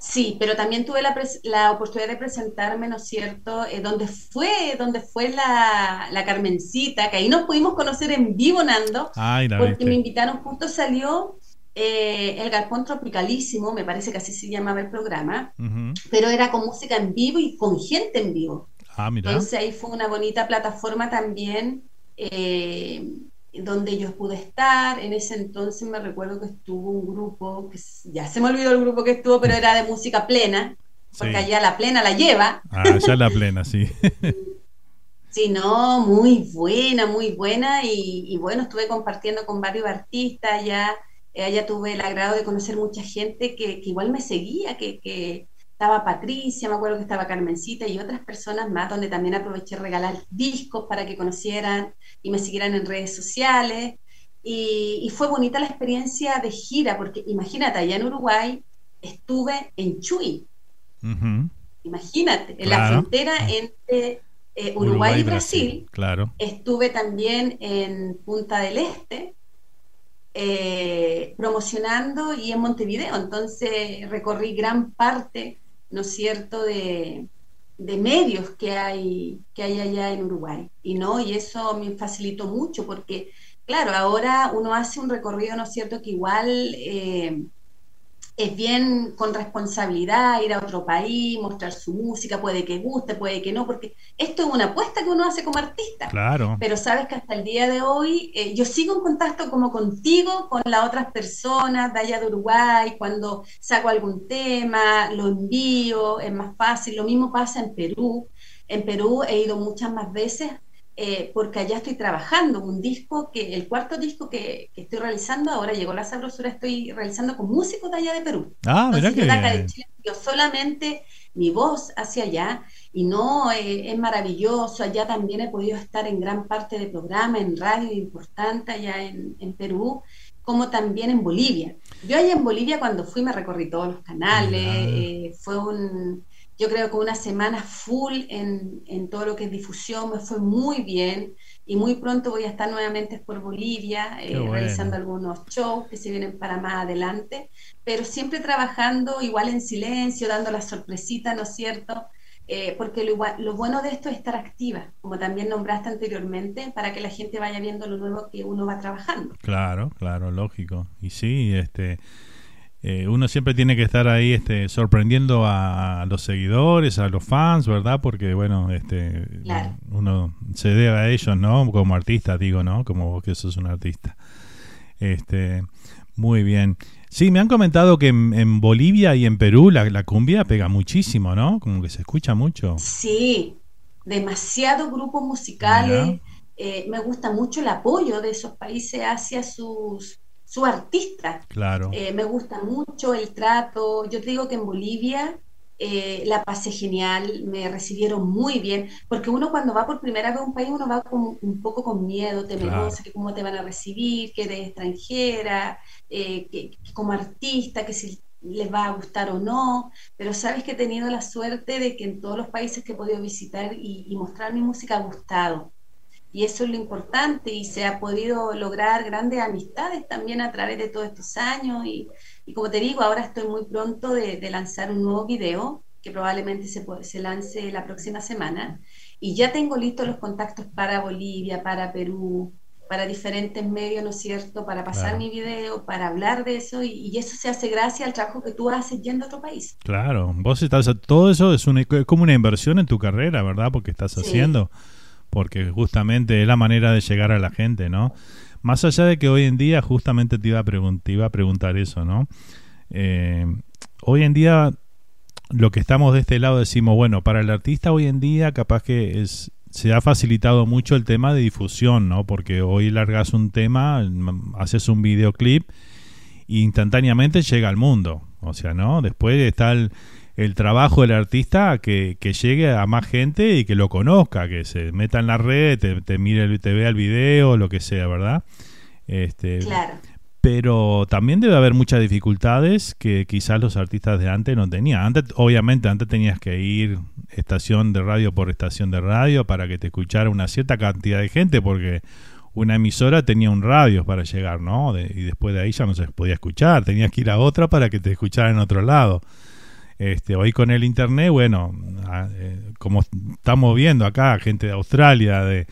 Sí. pero también tuve la, la, oportunidad de presentarme, ¿no es cierto?, eh, donde fue, donde fue la, la, Carmencita, que ahí nos pudimos conocer en vivo, Nando, porque me invitaron, justo salió eh, el Galpón Tropicalísimo, me parece que así se llamaba el programa, pero era con música en vivo y con gente en vivo. Ah, mira. Entonces ahí fue una bonita plataforma también eh, donde yo pude estar. En ese entonces me recuerdo que estuvo un grupo, que ya se me olvidó el grupo que estuvo, pero era de música plena, porque allá la plena la lleva. Ah, allá la plena, sí. Sí, no, muy buena, muy buena. Y, bueno, estuve compartiendo con varios artistas allá. Eh, allá tuve el agrado de conocer mucha gente que, igual me seguía, que, que, estaba Patricia, me acuerdo que estaba Carmencita y otras personas más, donde también aproveché regalar discos para que conocieran y me siguieran en redes sociales. Y, fue bonita la experiencia de gira, porque imagínate, allá en Uruguay estuve en Chuy. Imagínate, en la frontera entre eh, Uruguay, y Brasil. Claro. Estuve también en Punta del Este, eh, promocionando y en Montevideo. Entonces recorrí gran parte ¿no es cierto?, de, medios que hay, que hay allá en Uruguay. Y no, y eso me facilitó mucho porque, claro, ahora uno hace un recorrido, ¿no es cierto?, que igual eh, es bien con responsabilidad ir a otro país, mostrar su música, puede que guste, puede que no, porque esto es una apuesta que uno hace como artista. Claro. Pero sabes que hasta el día de hoy eh, yo sigo en contacto como contigo, con las otras personas de allá de Uruguay, cuando saco algún tema, lo envío, es más fácil. Lo mismo pasa en Perú. En Perú he ido muchas más veces eh, porque allá estoy trabajando un disco que el cuarto disco que, que estoy realizando ahora llegó la sabrosura estoy realizando con músicos de allá de Perú. Ah, Entonces, que yo de acá de bien. Chile envío solamente mi voz hacia allá y no eh, es maravilloso. Allá también he podido estar en gran parte de programa en radio importante allá en, en Perú como también en Bolivia. Yo allá en Bolivia cuando fui me recorrí todos los canales eh, fue un yo creo que una semana full en, en todo lo que es difusión, me fue muy bien y muy pronto voy a estar nuevamente por Bolivia eh, bueno. realizando algunos shows que se vienen para más adelante, pero siempre trabajando igual en silencio, dando la sorpresita, ¿no es cierto? Eh, porque lo, lo bueno de esto es estar activa, como también nombraste anteriormente, para que la gente vaya viendo lo nuevo que uno va trabajando. Claro, claro, lógico. Y sí, este, eh, uno siempre tiene que estar ahí, este, sorprendiendo a, los seguidores, a los fans, ¿verdad? Porque bueno, este, Claro. uno se debe a ellos, ¿no? Como artista, digo, ¿no? Como vos que sos un artista. Este, muy bien. Sí, me han comentado que en, en Bolivia y en Perú la, la cumbia pega muchísimo, ¿no? Como que se escucha mucho. Sí, demasiados grupos musicales. Eh, me gusta mucho el apoyo de esos países hacia sus, sus artistas. Claro. Eh, me gusta mucho el trato. Yo te digo que en Bolivia eh, la pasé genial, me recibieron muy bien, porque uno cuando va por primera vez a un país, uno va con, un poco con miedo, temerosa, que cómo te van a recibir, que eres extranjera, eh, que, que como artista, que si les va a gustar o no, pero sabes que he tenido la suerte de que en todos los países que he podido visitar y, y mostrar mi música ha gustado. Y eso es lo importante y se ha podido lograr grandes amistades también a través de todos estos años. Y, y como te digo, ahora estoy muy pronto de, de lanzar un nuevo video que probablemente se, se lance la próxima semana. Y ya tengo listos los contactos para Bolivia, para Perú, para diferentes medios, ¿no es cierto? Para pasar Claro. mi video, para hablar de eso. Y, y eso se hace gracias al trabajo que tú haces yendo a otro país. Claro, vos estás, todo eso es, una, es como una inversión en tu carrera, ¿verdad? Porque estás Sí. haciendo, porque justamente es la manera de llegar a la gente, ¿no? Más allá de que hoy en día, justamente te iba a, te iba a preguntar eso, ¿no? Eh, hoy en día, lo que estamos de este lado decimos, bueno, para el artista hoy en día capaz que es se ha facilitado mucho el tema de difusión, ¿no? Porque hoy largas un tema, mm, haces un videoclip y instantáneamente llega al mundo. O sea, ¿no? Después está el, el trabajo del artista que, que llegue a más gente y que lo conozca, que se meta en la red, te, te mire, te vea el video, lo que sea, ¿verdad? Este, Claro. pero también debe haber muchas dificultades que quizás los artistas de antes no tenían. Antes, obviamente, antes tenías que ir estación de radio por estación de radio para que te escuchara una cierta cantidad de gente, porque una emisora tenía un radio para llegar, ¿no? De- y después de ahí ya no se podía escuchar, tenías que ir a otra para que te escuchara en otro lado. Este, hoy con el internet, bueno, eh, como estamos viendo acá, gente de Australia, de,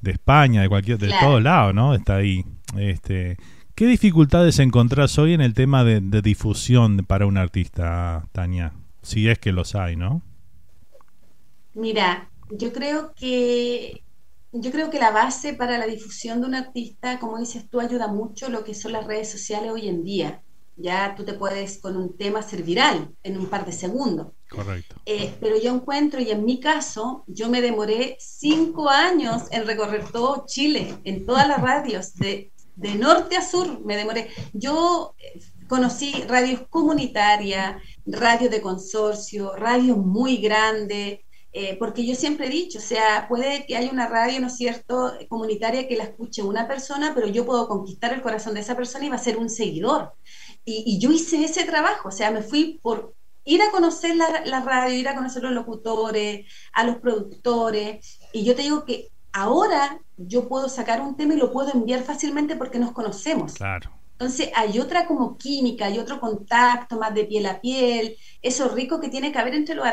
de España, de cualquier, de Claro. todos lados, ¿no? Está ahí. Este, ¿Qué dificultades encontrás hoy en el tema de, de difusión para un artista, Tania? Si es que los hay, ¿no? Mira, yo creo que yo creo que la base para la difusión de un artista, como dices tú, ayuda mucho lo que son las redes sociales hoy en día. Ya tú te puedes con un tema ser viral en un par de segundos. Correcto. Eh, pero yo encuentro, y en mi caso, yo me demoré cinco años en recorrer todo Chile, en todas las radios, de, de norte a sur, me demoré. Yo eh, conocí radios comunitarias, radios de consorcio, radios muy grandes, eh, porque yo siempre he dicho, o sea, puede que haya una radio, ¿no es cierto?, comunitaria que la escuche una persona, pero yo puedo conquistar el corazón de esa persona y va a ser un seguidor. Y, y yo hice ese trabajo, o sea, me fui por ir a conocer la, la radio, ir a conocer los locutores, a los productores, y yo te digo que ahora yo puedo sacar un tema y lo puedo enviar fácilmente porque nos conocemos. Claro. Entonces hay otra como química, hay otro contacto más de piel a piel, eso rico que tiene que haber entre los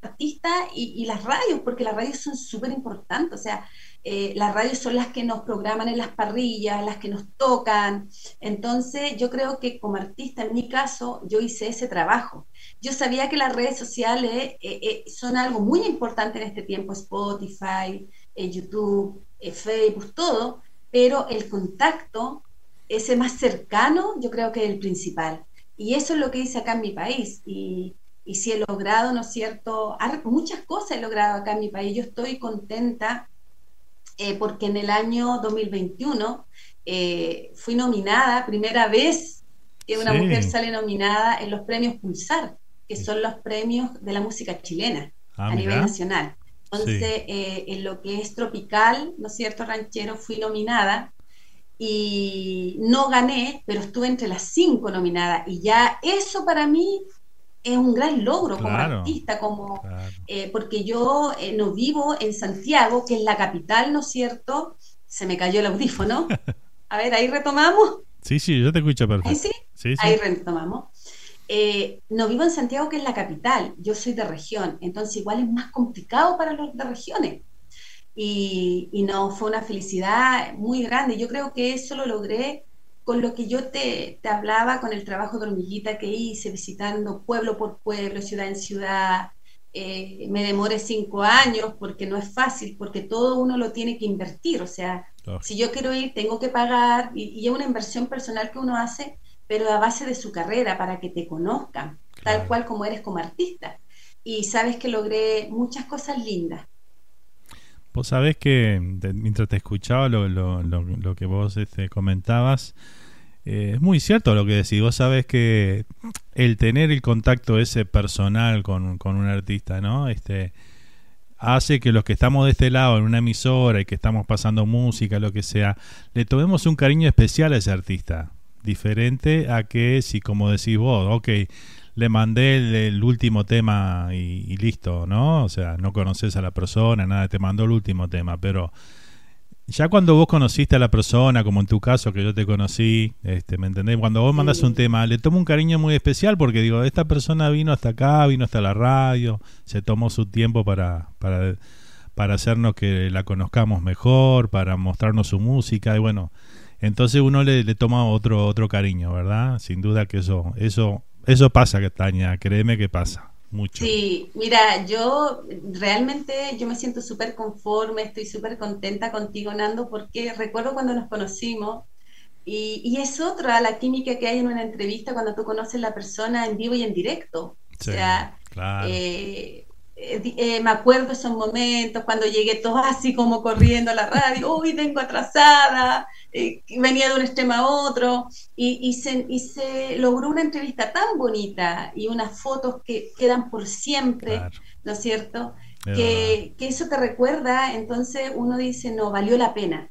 artistas y, y las radios, porque las radios son súper importantes. O sea, eh, las radios son las que nos programan en las parrillas, las que nos tocan. Entonces, yo creo que como artista, en mi caso, yo hice ese trabajo. Yo sabía que las redes sociales eh, eh, son algo muy importante en este tiempo, Spotify, YouTube, Facebook, todo, pero el contacto, ese más cercano, yo creo que es el principal. Y eso es lo que hice acá en mi país. Y, y si he logrado, ¿no es cierto? Muchas cosas he logrado acá en mi país. Yo estoy contenta eh, porque en el año 2021 eh, fui nominada, primera vez que una mujer sale nominada en los premios Pulsar, que son los premios de la música chilena ah, a nivel nacional. Entonces, eh, en lo que es tropical, ¿no es cierto? Ranchero, fui nominada y no gané, pero estuve entre las cinco nominadas. Y ya eso para mí es un gran logro como artista, como eh, porque yo eh, no vivo en Santiago, que es la capital, ¿no es cierto? Se me cayó el audífono. A ver, ahí retomamos. Sí, sí, yo te escucho perfecto. ¿Ahí sí? Ahí retomamos. Eh, no vivo en Santiago, que es la capital, yo soy de región, entonces igual es más complicado para los de regiones. Y, y no, fue una felicidad muy grande. Yo creo que eso lo logré con lo que yo te, te, hablaba, con el trabajo de hormiguita que hice, visitando pueblo por pueblo, ciudad en ciudad, eh, me demoré cinco años porque no es fácil, porque todo uno lo tiene que invertir, o sea, si yo quiero ir, tengo que pagar, y, es una inversión personal que uno hace, pero a base de su carrera, para que te conozcan, tal cual como eres como artista. Y sabes que logré muchas cosas lindas. Vos sabés que mientras te escuchaba lo, lo, lo, que vos este, comentabas, eh, es muy cierto lo que decís. Vos sabés que el tener el contacto ese personal con, con, un artista, ¿no? Este, hace que los que estamos de este lado en una emisora y que estamos pasando música, lo que sea, le tomemos un cariño especial a ese artista. Diferente a que si, como decís vos, ok, le mandé el, último tema y, listo, ¿no? O sea, no conoces a la persona, nada, te mandó el último tema, pero ya cuando vos conociste a la persona, como en tu caso que yo te conocí, este, ¿me entendés? Cuando vos mandas un tema, le tomo un cariño muy especial porque digo, esta persona vino hasta acá, vino hasta la radio, se tomó su tiempo para, para, para hacernos que la conozcamos mejor, para mostrarnos su música y bueno, entonces uno le, le toma otro otro cariño, ¿verdad? Sin duda que eso eso eso pasa, Tania, créeme que pasa. Mucho. Sí, mira, yo realmente yo me siento súper conforme, estoy súper contenta contigo, Nando, porque recuerdo cuando nos conocimos y, y, es otra la química que hay en una entrevista cuando tú conoces a la persona en vivo y en directo. o sea, eh, eh, eh, me acuerdo esos momentos cuando llegué todo así como corriendo a la radio, uy, vengo atrasada, eh, venía de un extremo a otro, y, se, logró una entrevista tan bonita y unas fotos que quedan por siempre, ¿no es cierto? Que, eso te recuerda, entonces uno dice, no, valió la pena.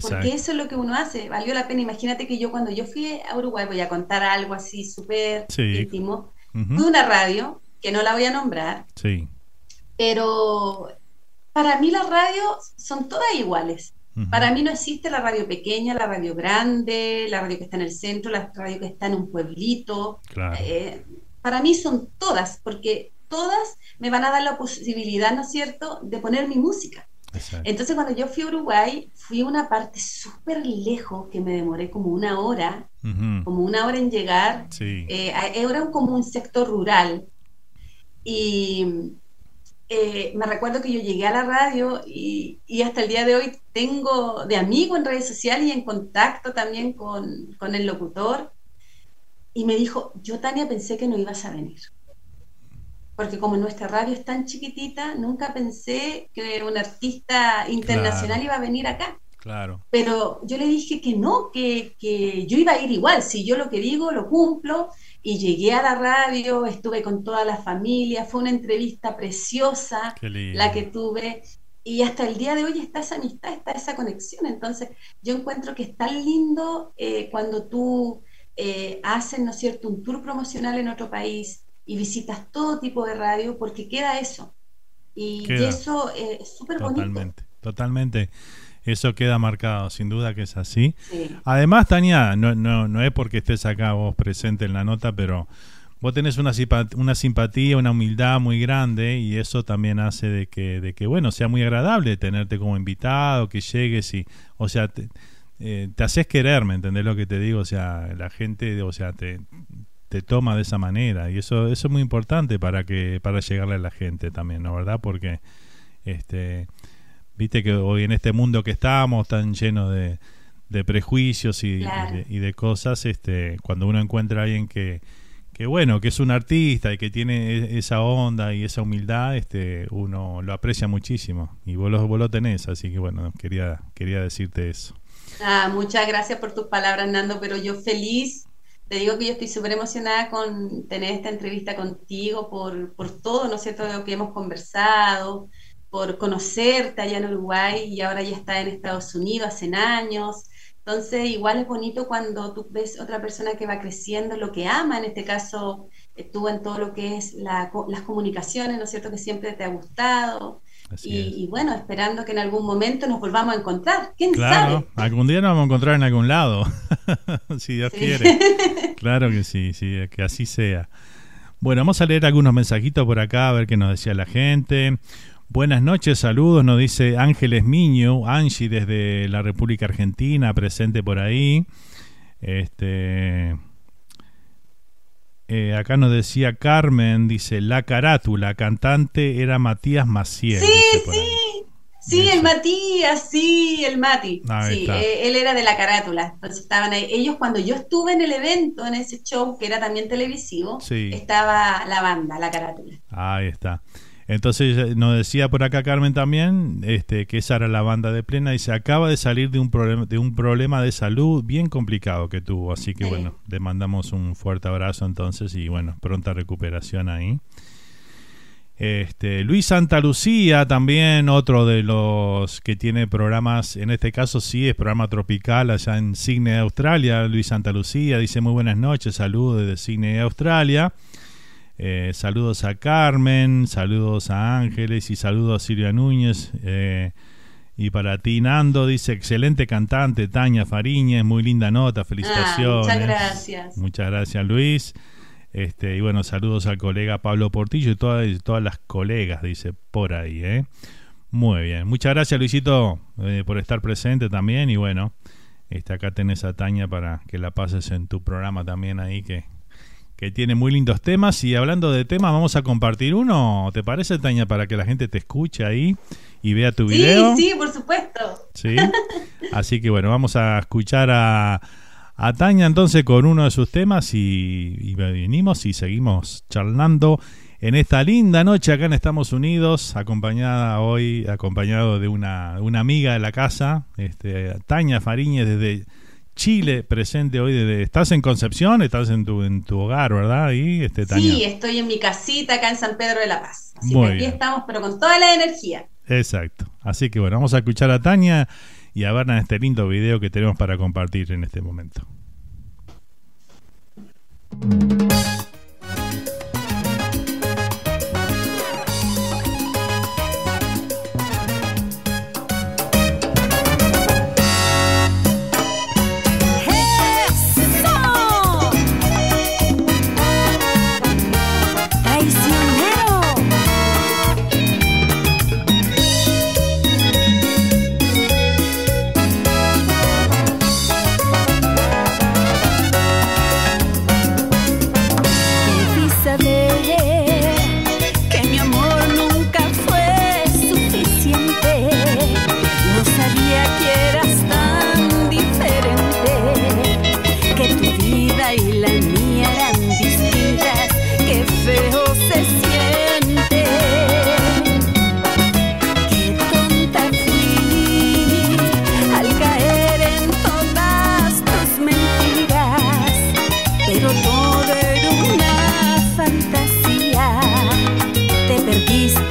Porque eso es lo que uno hace, valió la pena. Imagínate que yo cuando yo fui a Uruguay, voy a contar algo así súper íntimo, fui una radio, que no la voy a nombrar, sí. pero para mí las radios son todas iguales. Para mí no existe la radio pequeña, la radio grande, la radio que está en el centro, la radio que está en un pueblito. Eh, para mí son todas, porque todas me van a dar la posibilidad, ¿no es cierto?, de poner mi música. Entonces cuando yo fui a Uruguay, fui a una parte súper lejos, que me demoré como una hora, como una hora en llegar. Eh, era como un sector rural. Y eh, me recuerdo que yo llegué a la radio y, hasta el día de hoy tengo de amigo en redes sociales y en contacto también con, con, el locutor. Y me dijo, yo Tania pensé que no ibas a venir. Porque como nuestra radio es tan chiquitita, nunca pensé que un artista internacional iba a venir acá. Claro. Pero yo le dije que no, que, que yo iba a ir igual. Si yo lo que digo, lo cumplo y llegué a la radio, estuve con toda la familia, fue una entrevista preciosa la que tuve y hasta el día de hoy está esa amistad, está esa conexión. Entonces yo encuentro que es tan lindo eh, cuando tú eh, haces, ¿no es cierto?, un tour promocional en otro país y visitas todo tipo de radio porque queda eso. Y, eso es súper bonito. Totalmente, totalmente. Eso queda marcado, sin duda que es así. Además, Tania, no, no, no es porque estés acá vos presente en la nota, pero vos tenés una, una simpatía, una humildad muy grande y eso también hace de que, de que, bueno, sea muy agradable tenerte como invitado, que llegues y, o sea, te, eh, te haces querer, ¿me entendés lo que te digo? O sea, la gente, o sea, te, te toma de esa manera y eso, eso es muy importante para que, para llegarle a la gente también, ¿no? ¿Verdad? Porque, este, viste que hoy en este mundo que estamos tan lleno de, de prejuicios y, Claro. y de, y de cosas, este, cuando uno encuentra a alguien que, que bueno, que es un artista y que tiene e- esa onda y esa humildad, este, uno lo aprecia muchísimo y vos lo, vos lo tenés, así que bueno, quería, quería decirte eso. Ah, muchas gracias por tus palabras, Nando, pero yo feliz. Te digo que yo estoy súper emocionada con tener esta entrevista contigo, por, por todo, ¿no es cierto?, lo que hemos conversado, por conocerte allá en Uruguay y ahora ya está en Estados Unidos hace años. Entonces, igual es bonito cuando tú ves otra persona que va creciendo, lo que ama, en este caso, estuvo en todo lo que es la las comunicaciones, ¿no es cierto?, que siempre te ha gustado. Y, bueno, esperando que en algún momento nos volvamos a encontrar. ¿Quién Claro, sabe? algún día nos vamos a encontrar en algún lado, si Dios Sí. quiere. Claro que sí, sí, que así sea. Bueno, vamos a leer algunos mensajitos por acá, a ver qué nos decía la gente. Buenas noches, saludos, nos dice Ángeles Miño, Angie desde la República Argentina, presente por ahí. Este. eh, acá nos decía Carmen, dice, la carátula, cantante era Matías Maciel. Sí, ahí. sí, sí, el Matías, sí, el Mati. Ahí Sí, está. eh, él era de la carátula. Entonces estaban ahí. Ellos, cuando yo estuve en el evento, en ese show que era también televisivo, Sí. estaba la banda, la carátula. Ahí está. Entonces eh, nos decía por acá Carmen también este, que esa era la banda de plena y se acaba de salir de un problema de un problema de salud bien complicado que tuvo, así que Sí. bueno, le mandamos un fuerte abrazo entonces y bueno, pronta recuperación ahí. Este, Luis Santa Lucía también otro de los que tiene programas, en este caso sí es programa tropical allá en Sydney, Australia. Luis Santa Lucía dice muy buenas noches, saludos desde Sydney, Australia. Eh, saludos a Carmen, saludos a Ángeles y saludos a Silvia Núñez. eh, y para ti, Nando, dice excelente cantante, Tania Fariñez, muy linda nota, felicitaciones. Ah, muchas gracias. Muchas gracias, Luis. Este, y bueno, saludos al colega Pablo Portillo y todas, y todas las colegas, dice por ahí. ¿eh? Muy bien. Muchas gracias, Luisito, eh, por estar presente también. Y bueno, este, acá tenés a Tania para que la pases en tu programa también ahí, que, que tiene muy lindos temas. Y hablando de temas, vamos a compartir uno. ¿Te parece, Tania, para que la gente te escuche ahí y vea tu video? Sí, sí, por supuesto. Sí. Así que bueno, vamos a escuchar a, a Tania entonces con uno de sus temas y, y venimos y seguimos charlando en esta linda noche acá en Estados Unidos, acompañada hoy, acompañado de una, una amiga de la casa, este, Tania Fariñez desde Chile, presente hoy desde... ¿Estás en Concepción? ¿Estás en tu, en tu hogar, verdad? Ahí, este, Tania. Sí, estoy en mi casita acá en San Pedro de la Paz. Así Muy que aquí bien. estamos, pero con toda la energía. Exacto. Así que bueno, vamos a escuchar a Tania y a ver en este lindo video que tenemos para compartir en este momento. Gießt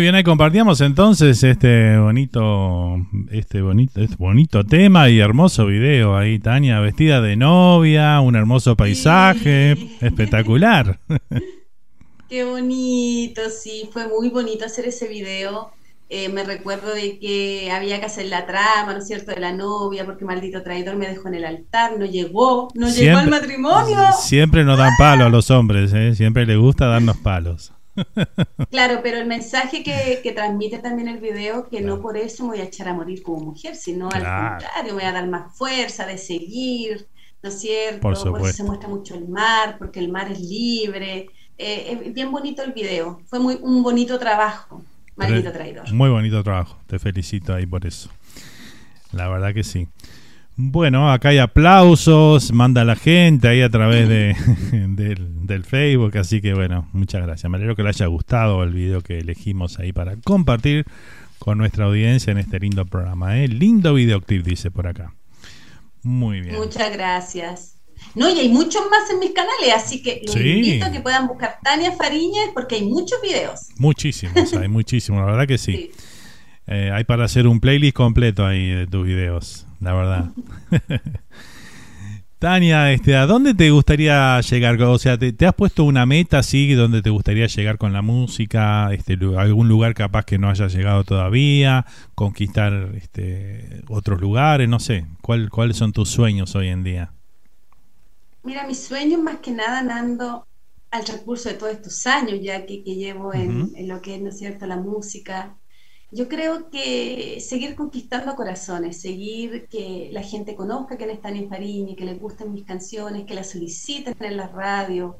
muy bien, ahí compartíamos entonces este bonito, este bonito, este bonito tema y hermoso video ahí, Tania, vestida de novia, un hermoso paisaje, espectacular. Qué bonito, sí, fue muy bonito hacer ese video. Eh, me recuerdo de que había que hacer la trama, ¿no es cierto?, de la novia, porque maldito traidor me dejó en el altar, no llegó, no llegó al matrimonio. Siempre nos dan palo a los hombres, ¿eh? siempre les gusta darnos palos. Claro, pero el mensaje que, que, transmite también el video, que no por eso me voy a echar a morir como mujer, sino al contrario, me voy a dar más fuerza de seguir, ¿no es cierto? Por, eso se muestra mucho el mar, porque el mar es libre. Eh, es bien bonito el video, fue muy un bonito trabajo, maldito traidor. Muy bonito trabajo, te felicito ahí por eso. La verdad que sí. Bueno, acá hay aplausos, manda la gente ahí a través de, del, Facebook, así que bueno, muchas gracias. Me alegro que le haya gustado el video que elegimos ahí para compartir con nuestra audiencia en este lindo programa. ¿eh? Lindo videoclip, dice por acá. Muy bien. Muchas gracias. No, y hay muchos más en mis canales, así que los invito a que puedan buscar Tania Fariñez porque hay muchos videos. Muchísimos, hay muchísimos, la verdad que sí. Eh, hay para hacer un playlist completo ahí de tus videos la verdad. Tania, este, ¿a dónde te gustaría llegar? O sea, ¿te, has puesto una meta así donde te gustaría llegar con la música? Este, ¿Algún lugar capaz que no haya llegado todavía? ¿Conquistar este, otros lugares? No sé. ¿Cuál, ¿Cuáles son tus sueños hoy en día? Mira, mis sueños más que nada nando al recurso de todos estos años ya que, llevo en, en, lo que es, ¿no es cierto?, la música, yo creo que seguir conquistando corazones, seguir que la gente conozca quién es Tania Fariña, que les gusten mis canciones, que las soliciten en la radio,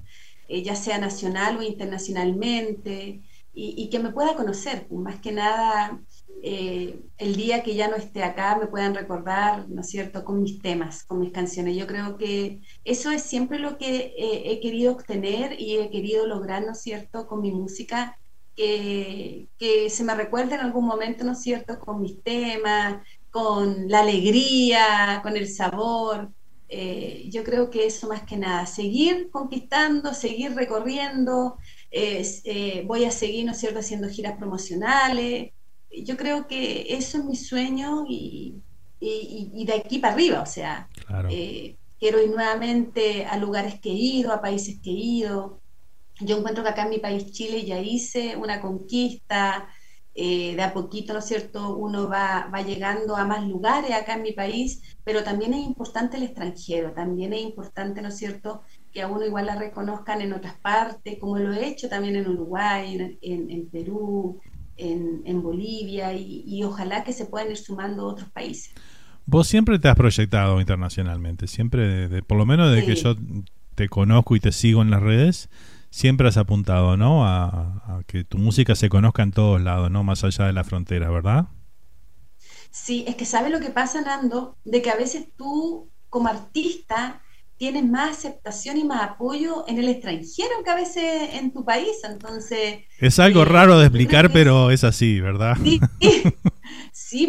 eh, ya sea nacional o internacionalmente, y, que me pueda conocer, pues, más que nada eh, el día que ya no esté acá me puedan recordar, ¿no es cierto?, con mis temas, con mis canciones. Yo creo que eso es siempre lo que eh, he querido obtener y he querido lograr, ¿no es cierto?, con mi música que, se me recuerde en algún momento, ¿no es cierto?, con mis temas, con la alegría, con el sabor. Eh, yo creo que eso más que nada, seguir conquistando, seguir recorriendo, eh, voy a seguir, ¿no es cierto?, haciendo giras promocionales. Yo creo que eso es mi sueño y, de aquí para arriba, o sea, eh, quiero ir nuevamente a lugares que he ido, a países que he ido, yo encuentro que acá en mi país, Chile, ya hice una conquista, eh, de a poquito, ¿no es cierto? Uno va, va llegando a más lugares acá en mi país, pero también es importante el extranjero, también es importante, ¿no es cierto?, que a uno igual la reconozcan en otras partes, como lo he hecho también en Uruguay, en, Perú, en, Bolivia, y, ojalá que se puedan ir sumando otros países. Vos siempre te has proyectado internacionalmente, siempre, por lo menos desde que yo te conozco y te sigo en las redes, siempre has apuntado, ¿no? A, que tu música se conozca en todos lados, ¿no? Más allá de la frontera, ¿verdad? Sí, es que sabes lo que pasa, Nando, de que a veces tú, como artista, tienes más aceptación y más apoyo en el extranjero que a veces en tu país. Entonces. Es algo eh, raro de explicar, pero es así, ¿verdad? Sí,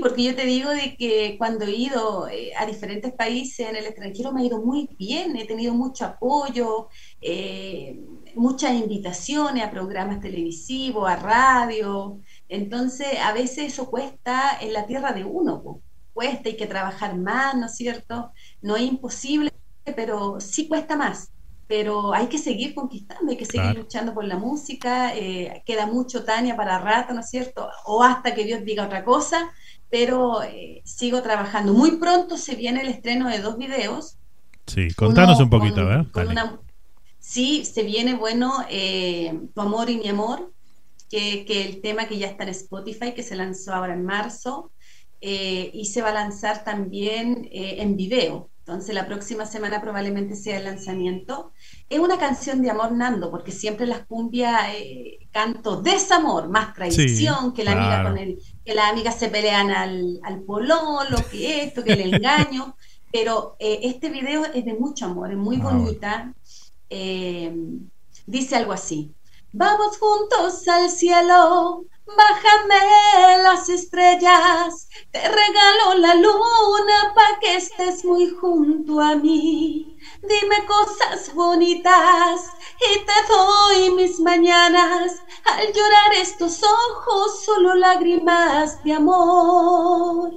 porque yo te digo de que cuando he ido eh, a diferentes países en el extranjero me ha ido muy bien, he tenido mucho apoyo. Eh, muchas invitaciones a programas televisivos, a radio. Entonces, a veces eso cuesta en la tierra de uno, cuesta, hay que trabajar más, ¿no es cierto? No es imposible, pero sí cuesta más. Pero hay que seguir conquistando, hay que seguir luchando por la música. Eh, queda mucho, Tania, para rato, ¿no es cierto? O hasta que Dios diga otra cosa, pero eh, sigo trabajando. Muy pronto se viene el estreno de dos videos. Sí, contanos un poquito, ¿eh? Sí, se viene, bueno, eh, Tu amor y mi amor, que, que, el tema que ya está en Spotify, que se lanzó ahora en marzo, y se va a lanzar también en video. Entonces la próxima semana probablemente sea el lanzamiento. Es una canción de amor, Nando, porque siempre las cumbias canto desamor, más traición, que la amiga con el, que las amigas se pelean al, al pololo, que esto, que el engaño. Pero este video es de mucho amor, es muy ah, bonita. Eh, dice algo así. Vamos juntos al cielo, Bájame las estrellas, te regalo la luna pa' que estés muy junto a mí. Dime cosas bonitas y te doy mis mañanas. Al llorar estos ojos, solo lágrimas de amor.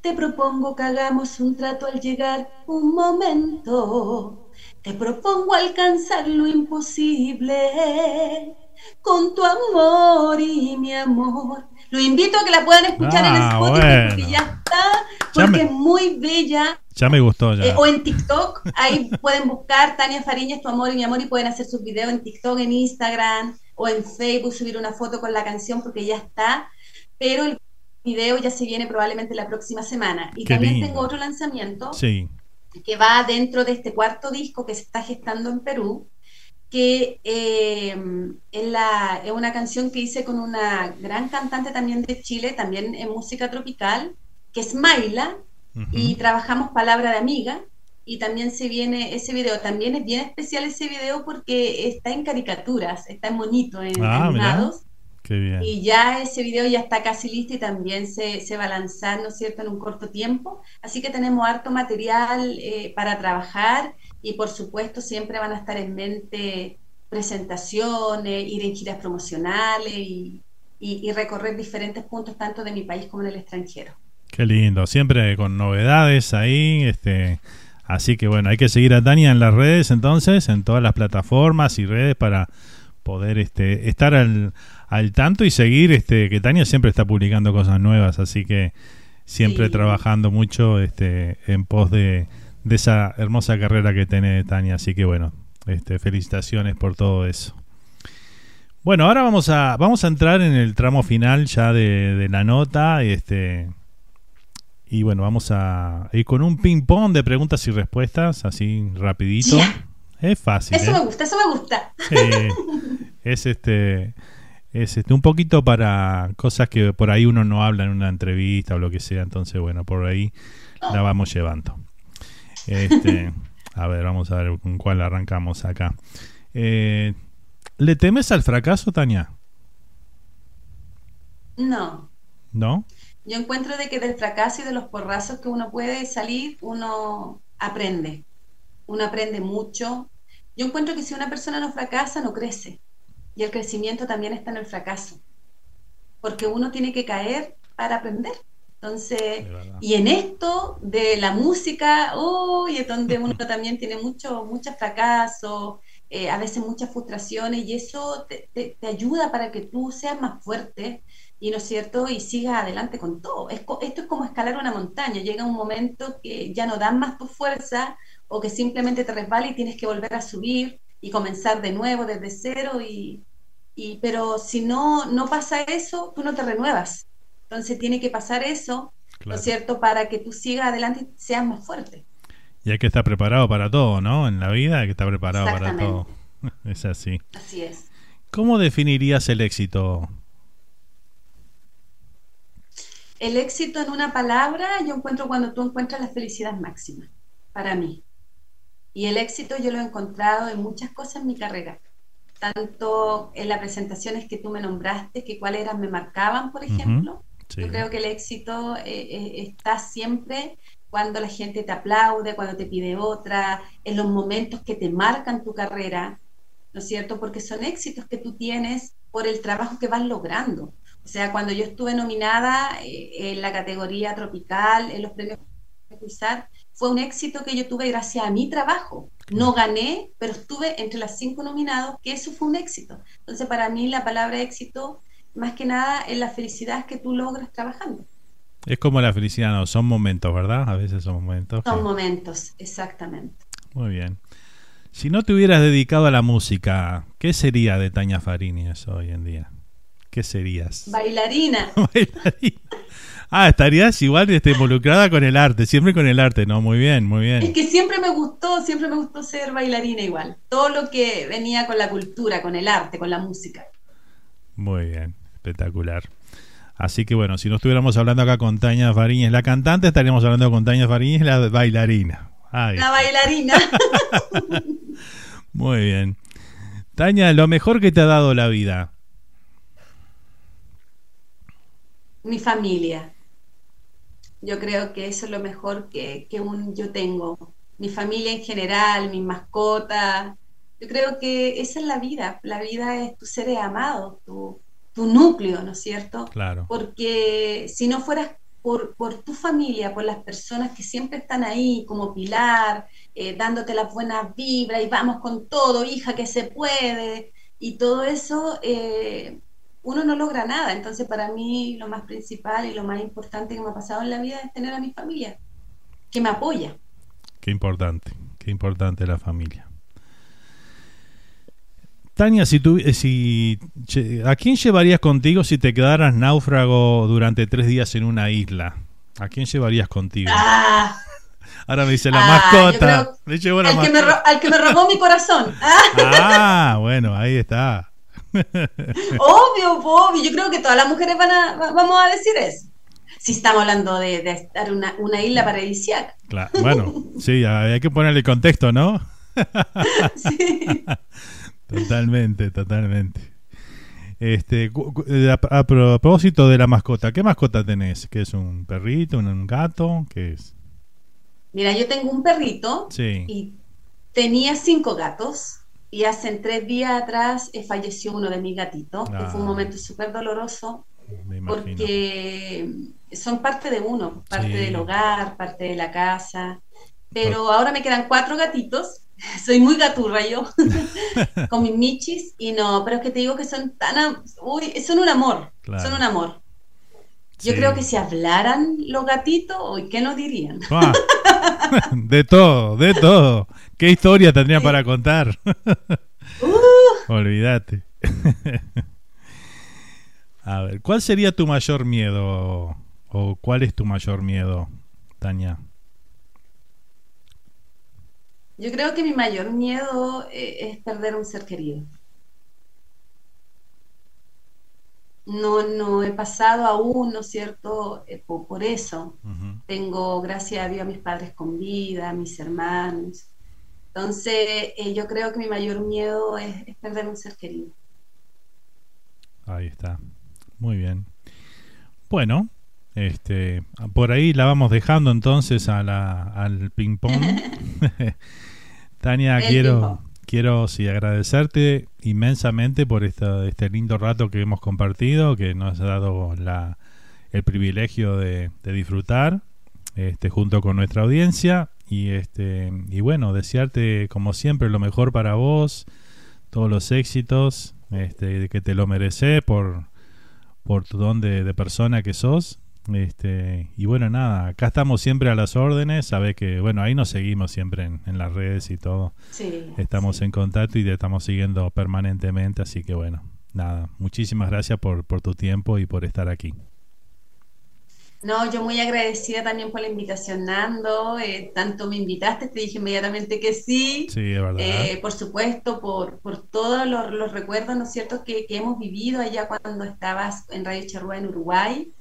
Te propongo que hagamos un trato al llegar un momento. Te propongo alcanzar lo imposible con tu amor y mi amor. Lo invito a que la puedan escuchar en Ah, Spotify bueno. porque ya está, Ya porque me- es muy bella. Ya me gustó ya. Eh, o en TikTok, ahí pueden buscar Tania Fariñas, tu amor y mi amor, y pueden hacer sus videos en TikTok, en Instagram o en Facebook, subir una foto con la canción porque ya está. Pero el video ya se viene probablemente la próxima semana. Y Qué también lindo. tengo otro lanzamiento Sí. que va dentro de este cuarto disco que se está gestando en Perú, que eh, es, la- es una canción que hice con una gran cantante también de Chile, también en música tropical, que es Maila, y trabajamos Palabra de Amiga, y también se viene ese video, también es bien especial ese video porque está en caricaturas, está en monito, en Ah, animados, Qué bien. y ya ese video ya está casi listo y también se, se va a lanzar, ¿no es cierto?, en un corto tiempo. Así que tenemos harto material eh, para trabajar y por supuesto siempre van a estar en mente presentaciones, ir en giras promocionales y, y- y recorrer diferentes puntos tanto de mi país como en el extranjero. Qué lindo, siempre con novedades ahí, este, así que bueno, hay que seguir a Tania en las redes entonces, en todas las plataformas y redes para poder este, estar al, al tanto y seguir, este, que Tania siempre está publicando cosas nuevas, así que siempre Sí. trabajando mucho este, en pos de, de esa hermosa carrera que tiene Tania, así que bueno, este, felicitaciones por todo eso. Bueno, ahora vamos a, vamos a entrar en el tramo final ya de, de la nota, este, y bueno, vamos a ir con un ping pong de preguntas y respuestas, así rapidito. Es fácil. Eso ¿eh? me gusta, eso me gusta. Sí. es este es este un poquito para cosas que por ahí uno no habla en una entrevista o lo que sea, entonces bueno, por ahí la vamos llevando. Este, a ver, vamos a ver con cuál arrancamos acá. Eh, ¿Le temes al fracaso, Tania? No, ¿No? Yo encuentro de que del fracaso y de los porrazos que uno puede salir, uno aprende. Uno aprende mucho. Yo encuentro que si una persona no fracasa, no crece. Y el crecimiento también está en el fracaso. Porque uno tiene que caer para aprender. Entonces, y en esto de la música, uy, es donde uno también tiene mucho, muchos fracasos, eh, a veces muchas frustraciones, y eso te, te- te ayuda para que tú seas más fuerte y no es cierto, y sigas adelante con todo. Es esto es como escalar una montaña, llega un momento que ya no dan más tu fuerza o que simplemente te resbala y tienes que volver a subir y comenzar de nuevo desde cero y, y pero si no no pasa eso, tú no te renuevas. Entonces tiene que pasar eso, ¿no es cierto?, para que tú sigas adelante y seas más fuerte. Y hay que estar preparado para todo, ¿no? En la vida hay que estar preparado para todo. Es así. Así es. ¿Cómo definirías el éxito? El éxito en una palabra, yo encuentro cuando tú encuentras la felicidad máxima, para mí. Y el éxito yo lo he encontrado en muchas cosas en mi carrera, tanto en las presentaciones que tú me nombraste, que cuáles eran, me marcaban, por ejemplo. Sí. Yo creo que el éxito eh, eh, está siempre cuando la gente te aplaude, cuando te pide otra, en los momentos que te marcan tu carrera, ¿no es cierto? Porque son éxitos que tú tienes por el trabajo que vas logrando. O sea, cuando yo estuve nominada eh, en la categoría tropical, en los premios Pulsar, fue un éxito que yo tuve gracias a mi trabajo. No gané, pero estuve entre las cinco nominados, que eso fue un éxito. Entonces, para mí la palabra éxito, más que nada, es la felicidad que tú logras trabajando. Es como la felicidad, no, son momentos, ¿verdad? A veces son momentos. que- Son momentos, exactamente. Muy bien. Si no te hubieras dedicado a la música, ¿qué sería de Tania Fariñas hoy en día? ¿Qué serías? Bailarina. Ah, estarías igual este, involucrada con el arte, siempre con el arte, ¿no? Muy bien, muy Es bien. que siempre me gustó, siempre me gustó ser bailarina igual. Todo lo que venía con la cultura, con el arte, con la música. Muy bien, espectacular. Así que bueno, si no estuviéramos hablando acá con Tania Fariñas, la cantante, estaríamos hablando con Tania Fariñas, la bailarina. Ahí La bailarina. Muy bien. Tania, lo mejor que te ha dado la vida. mi familia. Yo creo que eso es lo mejor que, que un, yo tengo. Mi familia en general, mis mascotas. Yo creo que esa es la vida. La vida es tus seres amados, tu, tu núcleo, ¿no es cierto? Claro. Porque si no fueras por, por, tu familia, por las personas que siempre están ahí como pilar, eh, dándote las buenas vibras y vamos con todo, hija, que se puede, y todo eso, eh, uno no logra nada. Entonces, para mí, lo más principal y lo más importante que me ha pasado en la vida es tener a mi familia, que me apoya. Qué importante, qué importante la familia. Tania, si tú, eh, si, ¿a quién llevarías contigo si te quedaras náufrago durante tres días en una isla? ¿A quién llevarías contigo? Ah, Ahora me dice la Ah, mascota. yo Me llevo la al, que me, mascota. ro- al que me robó mi corazón. Ah, bueno, ahí está. Obvio, obvio. Yo creo que todas las mujeres van a, va- vamos a decir eso. Si estamos hablando de, de estar en una, una isla paradisíaca. Claro, bueno, sí, hay que ponerle contexto, ¿no? Totalmente, totalmente. Este, eh, a, a propósito de la mascota, ¿qué mascota tenés? ¿Qué es un perrito, un, un gato? ¿Qué es? Mira, yo tengo un perrito Sí. y tenía cinco gatos. Y hace tres días atrás eh, falleció uno de mis gatitos. fue un Ah. momento súper doloroso porque son parte de uno, parte Sí. del hogar, parte de la casa. Pero ahora me quedan cuatro gatitos. Soy muy gaturra yo, con mis michis. Y no, pero es que te digo que son tan. Uy, son un amor. Claro. Son un amor. Yo Sí. creo que si hablaran los gatitos, uy, ¿qué nos dirían? Ah, de todo, de todo. ¿Qué historia tendría para contar? Uh. Olvídate. A ver, ¿cuál sería tu mayor miedo? ¿O cuál es tu mayor miedo, Tania? Yo creo que mi mayor miedo eh, es perder un ser querido. No, no he pasado aún, ¿no es cierto?, eh, po- por, eso. Tengo, gracias a Dios, a mis padres con vida, a mis hermanos. Entonces, eh, yo creo que mi mayor miedo es, es perder un ser querido. Ahí está. Muy bien. Bueno, este, por ahí la vamos dejando entonces a la, al ping pong. Tania, El quiero, quiero sí, agradecerte inmensamente por esta- este lindo rato que hemos compartido, que nos ha dado la, el privilegio de, de disfrutar este, junto con nuestra audiencia. Y, este, y bueno, desearte como siempre lo mejor para vos, todos los éxitos, este, que te lo mereces por, por tu don de, de persona que sos. Este, y bueno, nada, acá estamos siempre a las órdenes. Sabes que, bueno, ahí nos seguimos siempre en, en las redes y todo. Sí, Estamos en contacto y te estamos siguiendo permanentemente. Así que, bueno, nada, muchísimas gracias por, por tu tiempo y por estar aquí. No, yo muy agradecida también por la invitación, Nando. eh, tanto me invitaste, te dije inmediatamente que sí. Sí, es verdad. Eh, por supuesto, por, por todos los, los recuerdos, ¿no es cierto?, que, que hemos vivido allá cuando estabas en Radio Charrúa en Uruguay.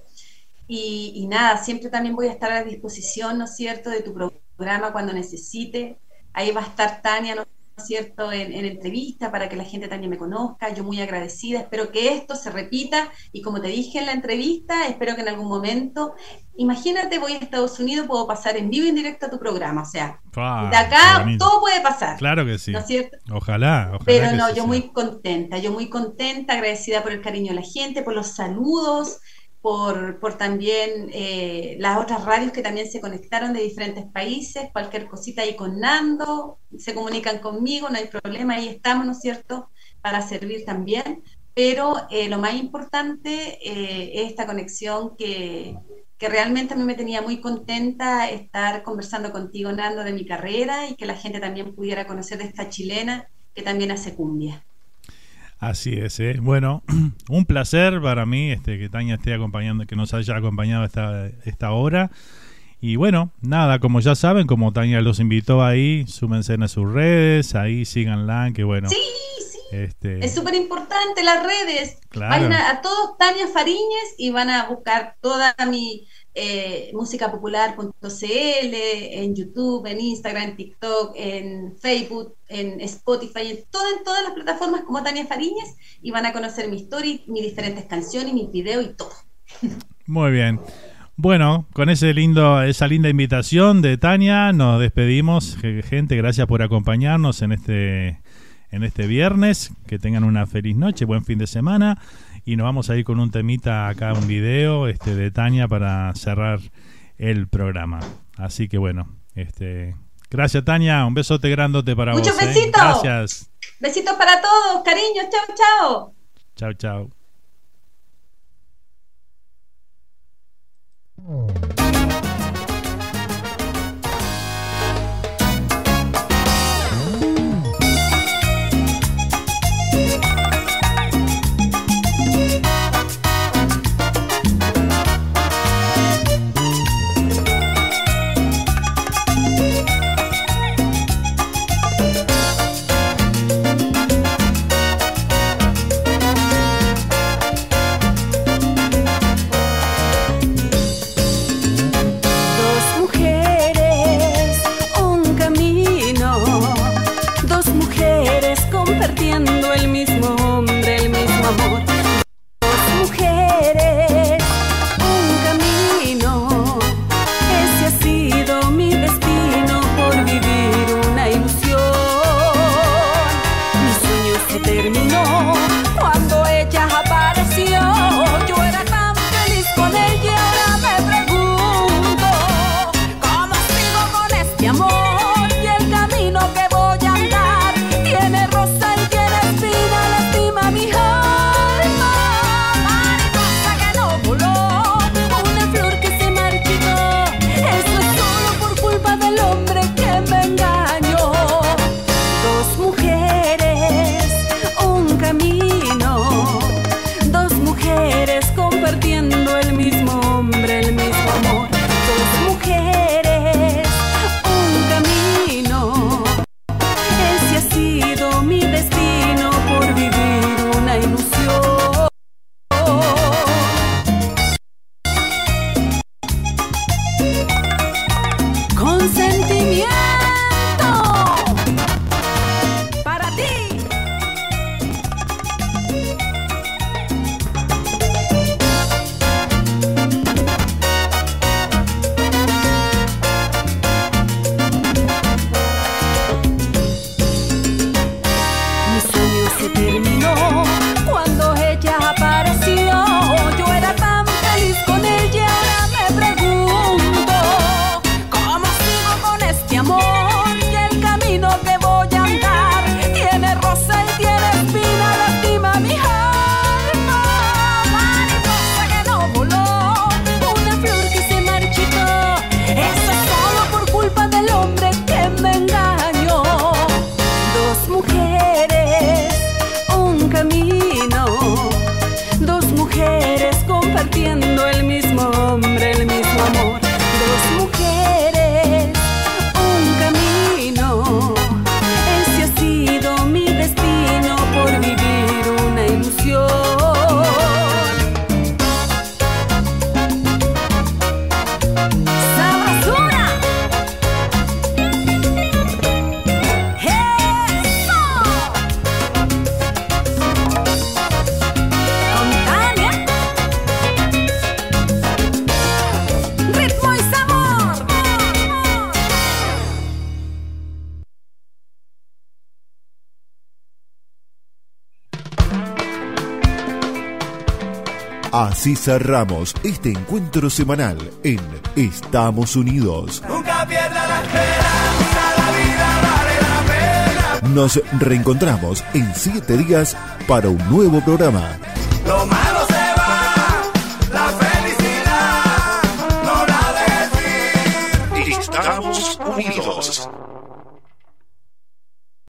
Y, y nada, siempre también voy a estar a disposición, ¿no es cierto?, de tu programa cuando necesite. Ahí va a estar Tania, ¿no es cierto?, en, en entrevista para que la gente también me conozca. Yo muy agradecida. Espero que esto se repita. Y como te dije en la entrevista, espero que en algún momento, imagínate, voy a Estados Unidos, puedo pasar en vivo y en directo a tu programa. O sea, de acá todo puede pasar. Claro que sí. ¿No es cierto? Ojalá, ojalá. Pero no, yo sea. muy contenta, yo muy contenta, agradecida por el cariño de la gente, por los saludos, por, también eh, las otras radios que también se conectaron de diferentes países, cualquier cosita ahí con Nando, se comunican conmigo, no hay problema, ahí estamos, ¿no es cierto?, para servir también. Pero eh, lo más importante eh, es esta conexión que, que realmente a mí me tenía muy contenta estar conversando contigo, Nando, de mi carrera y que la gente también pudiera conocer de esta chilena que también hace cumbia. Así es, ¿eh? bueno, un placer para mí este, que Tania esté acompañando, que nos haya acompañado esta, esta hora. Y bueno, nada, como ya saben, como Tania los invitó ahí, súmense a sus redes, ahí síganla, que bueno. Sí, Este, Es súper importante las redes. Claro. Vayan a, a todos Tania Fariñez y van a buscar toda mi eh, musicapopular.cl, en YouTube, en Instagram, en TikTok, en Facebook, en Spotify, en, todo, en todas las plataformas como Tania Fariñas y van a conocer mi historia, mis diferentes canciones, mis videos y todo. Muy bien. Bueno, con ese lindo, esa linda invitación de Tania, nos despedimos. Gente, gracias por acompañarnos en este, en este viernes. Que tengan una feliz noche, buen fin de semana. Y nos vamos a ir con un temita acá, un video este, de Tania para cerrar el programa. Así que bueno, este, gracias Tania, un besote grandote para vos. Muchos besitos. Gracias. Besitos para todos, cariño, chao, chao. Chao, chao. Narcisa cerramos este encuentro semanal en Estamos Unidos. Nunca pierda la esperanza, la vida vale la pena. Nos reencontramos en siete días para un nuevo programa.